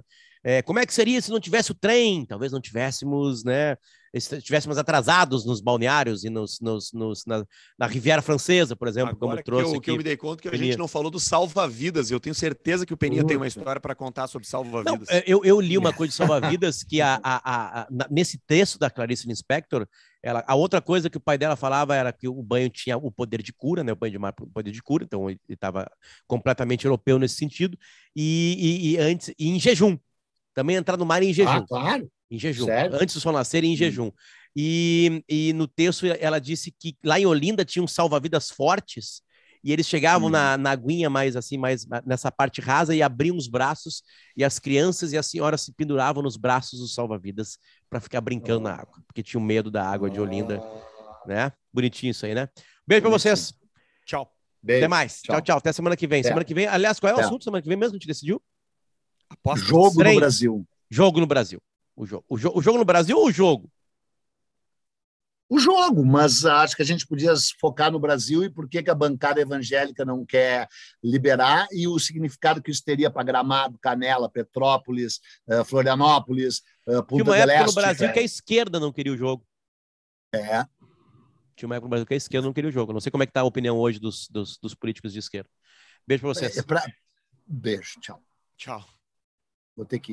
É, como é que seria se não tivesse o trem? Talvez não tivéssemos, né? Se estivéssemos atrasados nos balneários e nos, nos, nos na, na, Riviera Francesa, por exemplo, Agora como trouxe. Que eu, aqui, que eu me dei conta que a gente não falou do salva-vidas. Eu tenho certeza que o Peninha tem uma história para contar sobre salva-vidas. É, eu, eu li uma coisa de salva-vidas que a, a, a, a, nesse texto da Clarice Lispector, ela, a outra coisa que o pai dela falava era que o banho tinha o poder de cura, né? O banho de mar, o poder de cura, então ele estava completamente europeu nesse sentido. E, e, e antes, e em jejum. Também entrar no mar em jejum. Ah, claro. Em jejum. Sério? Antes do sol nascer, em hum. jejum. E, e no texto ela disse que lá em Olinda tinha um salva-vidas fortes e eles chegavam hum. na, na aguinha mais assim, mais nessa parte rasa e abriam os braços e as crianças e as senhoras se penduravam nos braços dos salva-vidas para ficar brincando oh. na água, porque tinham medo da água de Olinda, né? Bonitinho isso aí, né? Beijo para vocês. Tchau. Beijo. Até mais. Tchau. tchau, tchau. Até semana que vem. Semana que vem, aliás, qual é o assunto semana que vem mesmo? A gente decidiu? Aposta jogo no Brasil. Jogo no Brasil. O jogo. O, jo o jogo no Brasil ou o jogo? O jogo, mas acho que a gente podia focar no Brasil e por que, que a bancada evangélica não quer liberar e o significado que isso teria para Gramado, Canela, Petrópolis, uh, Florianópolis, uh, Punta Tinha uma época Leste, no Brasil é... que a esquerda não queria o jogo. É. Tinha uma época no Brasil que a esquerda não queria o jogo. Não sei como é que está a opinião hoje dos, dos, dos políticos de esquerda. Beijo para vocês. É, pra... Beijo, tchau. Tchau. Vou ter que ir.